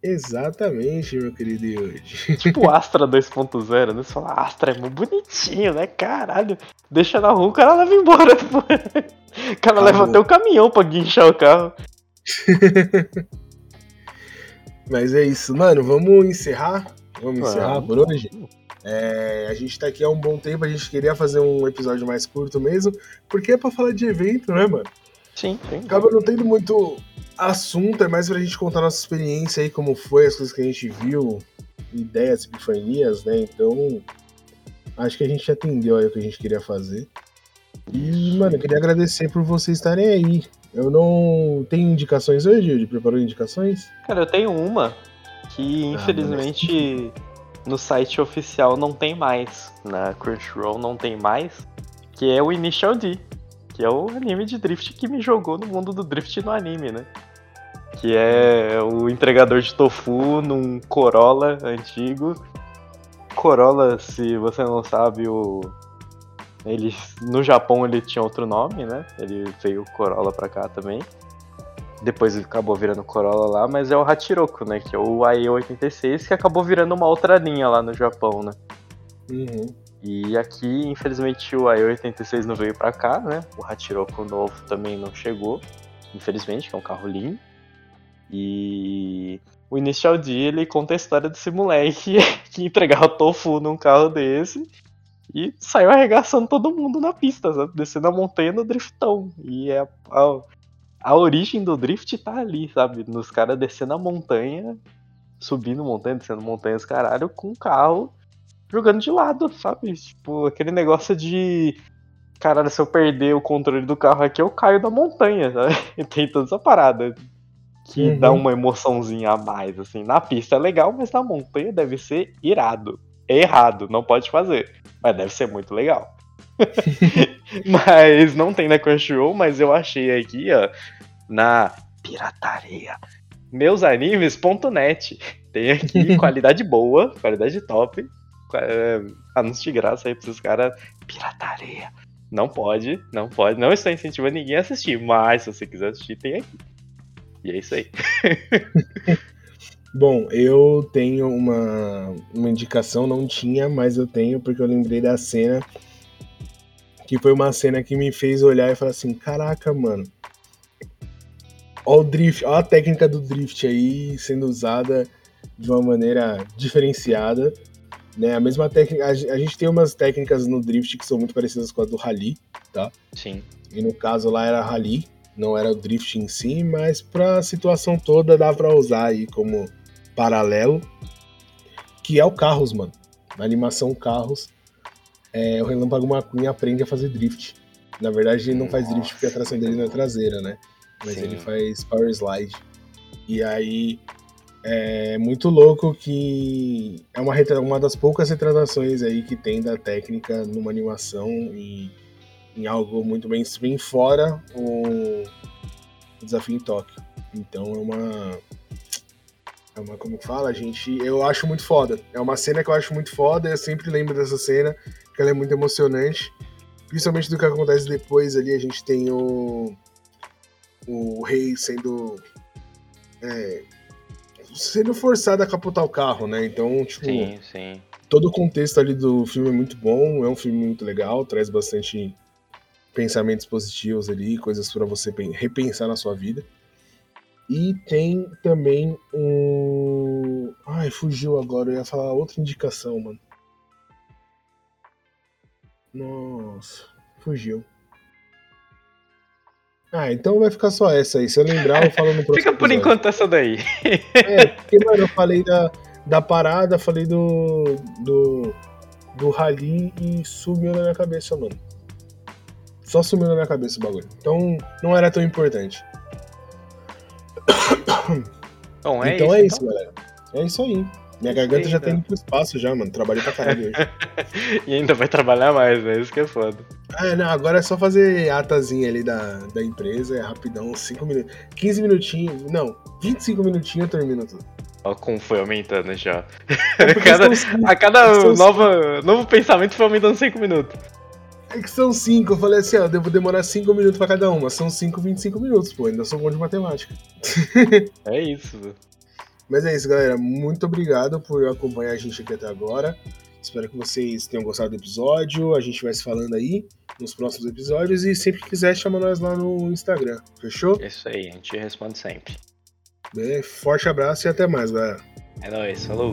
Speaker 1: Exatamente, meu querido Yudi.
Speaker 2: Tipo o Astra 2.0, né? Você fala, Astra é muito bonitinho, né? Caralho. Deixa na rua, o cara leva embora. pô. O cara leva até o caminhão pra guinchar o carro.
Speaker 1: Mas é isso, mano. Vamos encerrar? Vamos
Speaker 2: Vamos.
Speaker 1: encerrar por hoje? É, a gente tá aqui há um bom tempo, a gente queria fazer um episódio mais curto mesmo, porque é pra falar de evento, né, mano?
Speaker 2: Sim, sim.
Speaker 1: Acaba não tendo muito assunto, é mais pra gente contar nossa experiência aí, como foi, as coisas que a gente viu, ideias, epifanias, né? Então, acho que a gente atendeu aí o que a gente queria fazer. E, mano, eu queria agradecer por vocês estarem aí. Eu não tenho indicações hoje, Yuri? Preparou indicações?
Speaker 2: Cara, eu tenho uma que
Speaker 1: Ah,
Speaker 2: infelizmente no site oficial não tem mais. Na Crunchyroll não tem mais. Que é o Initial D. Que é o anime de drift que me jogou no mundo do drift no anime, né? Que é o entregador de tofu num Corolla antigo. Corolla, se você não sabe, o. Ele, no Japão ele tinha outro nome, né? Ele veio Corolla pra cá também. Depois ele acabou virando Corolla lá, mas é o Hachiroku, né? Que é o AE86, que acabou virando uma outra linha lá no Japão, né?
Speaker 1: Uhum.
Speaker 2: E aqui, infelizmente, o AE86 não veio pra cá, né? O Hachiroku novo também não chegou, infelizmente, que é um carro lindo. E o Initial D, ele conta a história desse moleque que entregava tofu num carro desse e saiu arregaçando todo mundo na pista, sabe? Descendo a montanha no driftão. E é a, a, origem do drift tá ali, sabe? Nos caras descendo a montanha, subindo montanha, descendo montanhas, caralho, com o carro jogando de lado, sabe? Tipo, aquele negócio de. Caralho, se eu perder o controle do carro aqui, eu caio da montanha, sabe? E tem toda essa parada que
Speaker 1: Uhum.
Speaker 2: dá uma emoçãozinha a mais, assim. Na pista é legal, mas na montanha deve ser irado. É errado, não pode fazer. Mas deve ser muito legal. mas não tem na Crunchyroll, mas eu achei aqui, ó, na pirataria. Meusanimos.net. Tem aqui qualidade boa, qualidade top. É, anúncio de graça aí pra esses caras. Pirataria. Não pode, não pode. Não estou incentivando ninguém a assistir, mas se você quiser assistir, tem aqui. E é isso aí.
Speaker 1: Bom, eu tenho uma, uma indicação, não tinha, mas eu tenho, porque eu lembrei da cena. Que foi uma cena que me fez olhar e falar assim: caraca, mano. Ó o drift, ó a técnica do drift aí sendo usada de uma maneira diferenciada. Né? A mesma técnica. A gen- a gente tem umas técnicas no drift que são muito parecidas com a do rally,
Speaker 2: Sim.
Speaker 1: e no caso lá era rally, não era o drift em si, mas pra situação toda dá pra usar aí como paralelo, que é o Carros, mano. Na animação Carros, é, o Relâmpago McQueen aprende a fazer drift. Na verdade, ele não faz drift porque a tração dele não é traseira, né? Mas
Speaker 2: Sim.
Speaker 1: ele faz power slide. E aí é muito louco que é uma, uma das poucas retratações aí que tem da técnica numa animação e em algo muito mainstream, fora o Desafio em Tóquio. Então é uma. É uma, como fala, gente, eu acho muito foda. É uma cena que eu acho muito foda, eu sempre lembro dessa cena, que ela é muito emocionante. Principalmente do que acontece depois ali, a gente tem o. O rei sendo. É, sendo forçado a capotar o carro, né? Então, tipo.
Speaker 2: Sim, sim.
Speaker 1: Todo o contexto ali do filme é muito bom, é um filme muito legal, traz bastante pensamentos positivos ali, coisas para você repensar na sua vida. E tem também um. Ai, fugiu agora, eu ia falar outra indicação, mano. Nossa, fugiu. Ah, então vai ficar só essa aí. Se eu lembrar, eu falo no próximo.
Speaker 2: Fica por
Speaker 1: episódio.
Speaker 2: enquanto essa daí.
Speaker 1: é, porque, mano, eu falei da, da parada, falei do. do. do rally e sumiu na minha cabeça, mano. Só sumiu na minha cabeça o bagulho. Então não era tão importante.
Speaker 2: Bom, é
Speaker 1: então
Speaker 2: isso,
Speaker 1: é isso,
Speaker 2: então.
Speaker 1: galera. É isso aí. Minha garganta já tá indo pro espaço já, mano. Trabalhei pra caralho hoje.
Speaker 2: E ainda vai trabalhar mais, né? Isso que é foda.
Speaker 1: Ah, não, agora é só fazer a atazinha ali da, da empresa, é rapidão, 5 minutos. 15 minutinhos, não, 25 minutinhos eu termino tudo.
Speaker 2: Ó, como foi aumentando já.
Speaker 1: É porque
Speaker 2: cada, a cada nova, novo pensamento foi aumentando 5 minutos.
Speaker 1: É que são 5, eu falei assim, ó, eu devo demorar 5 minutos pra cada uma. São 5, 25 minutos, pô, ainda sou bom de matemática.
Speaker 2: É isso.
Speaker 1: Mas é isso, galera. Muito obrigado por acompanhar a gente aqui até agora. Espero que vocês tenham gostado do episódio. A gente vai se falando aí nos próximos episódios. E sempre que quiser, chama nós lá no Instagram. Fechou?
Speaker 2: É Isso aí, a gente responde sempre.
Speaker 1: Bem, forte abraço e até mais, galera.
Speaker 2: É nóis, falou.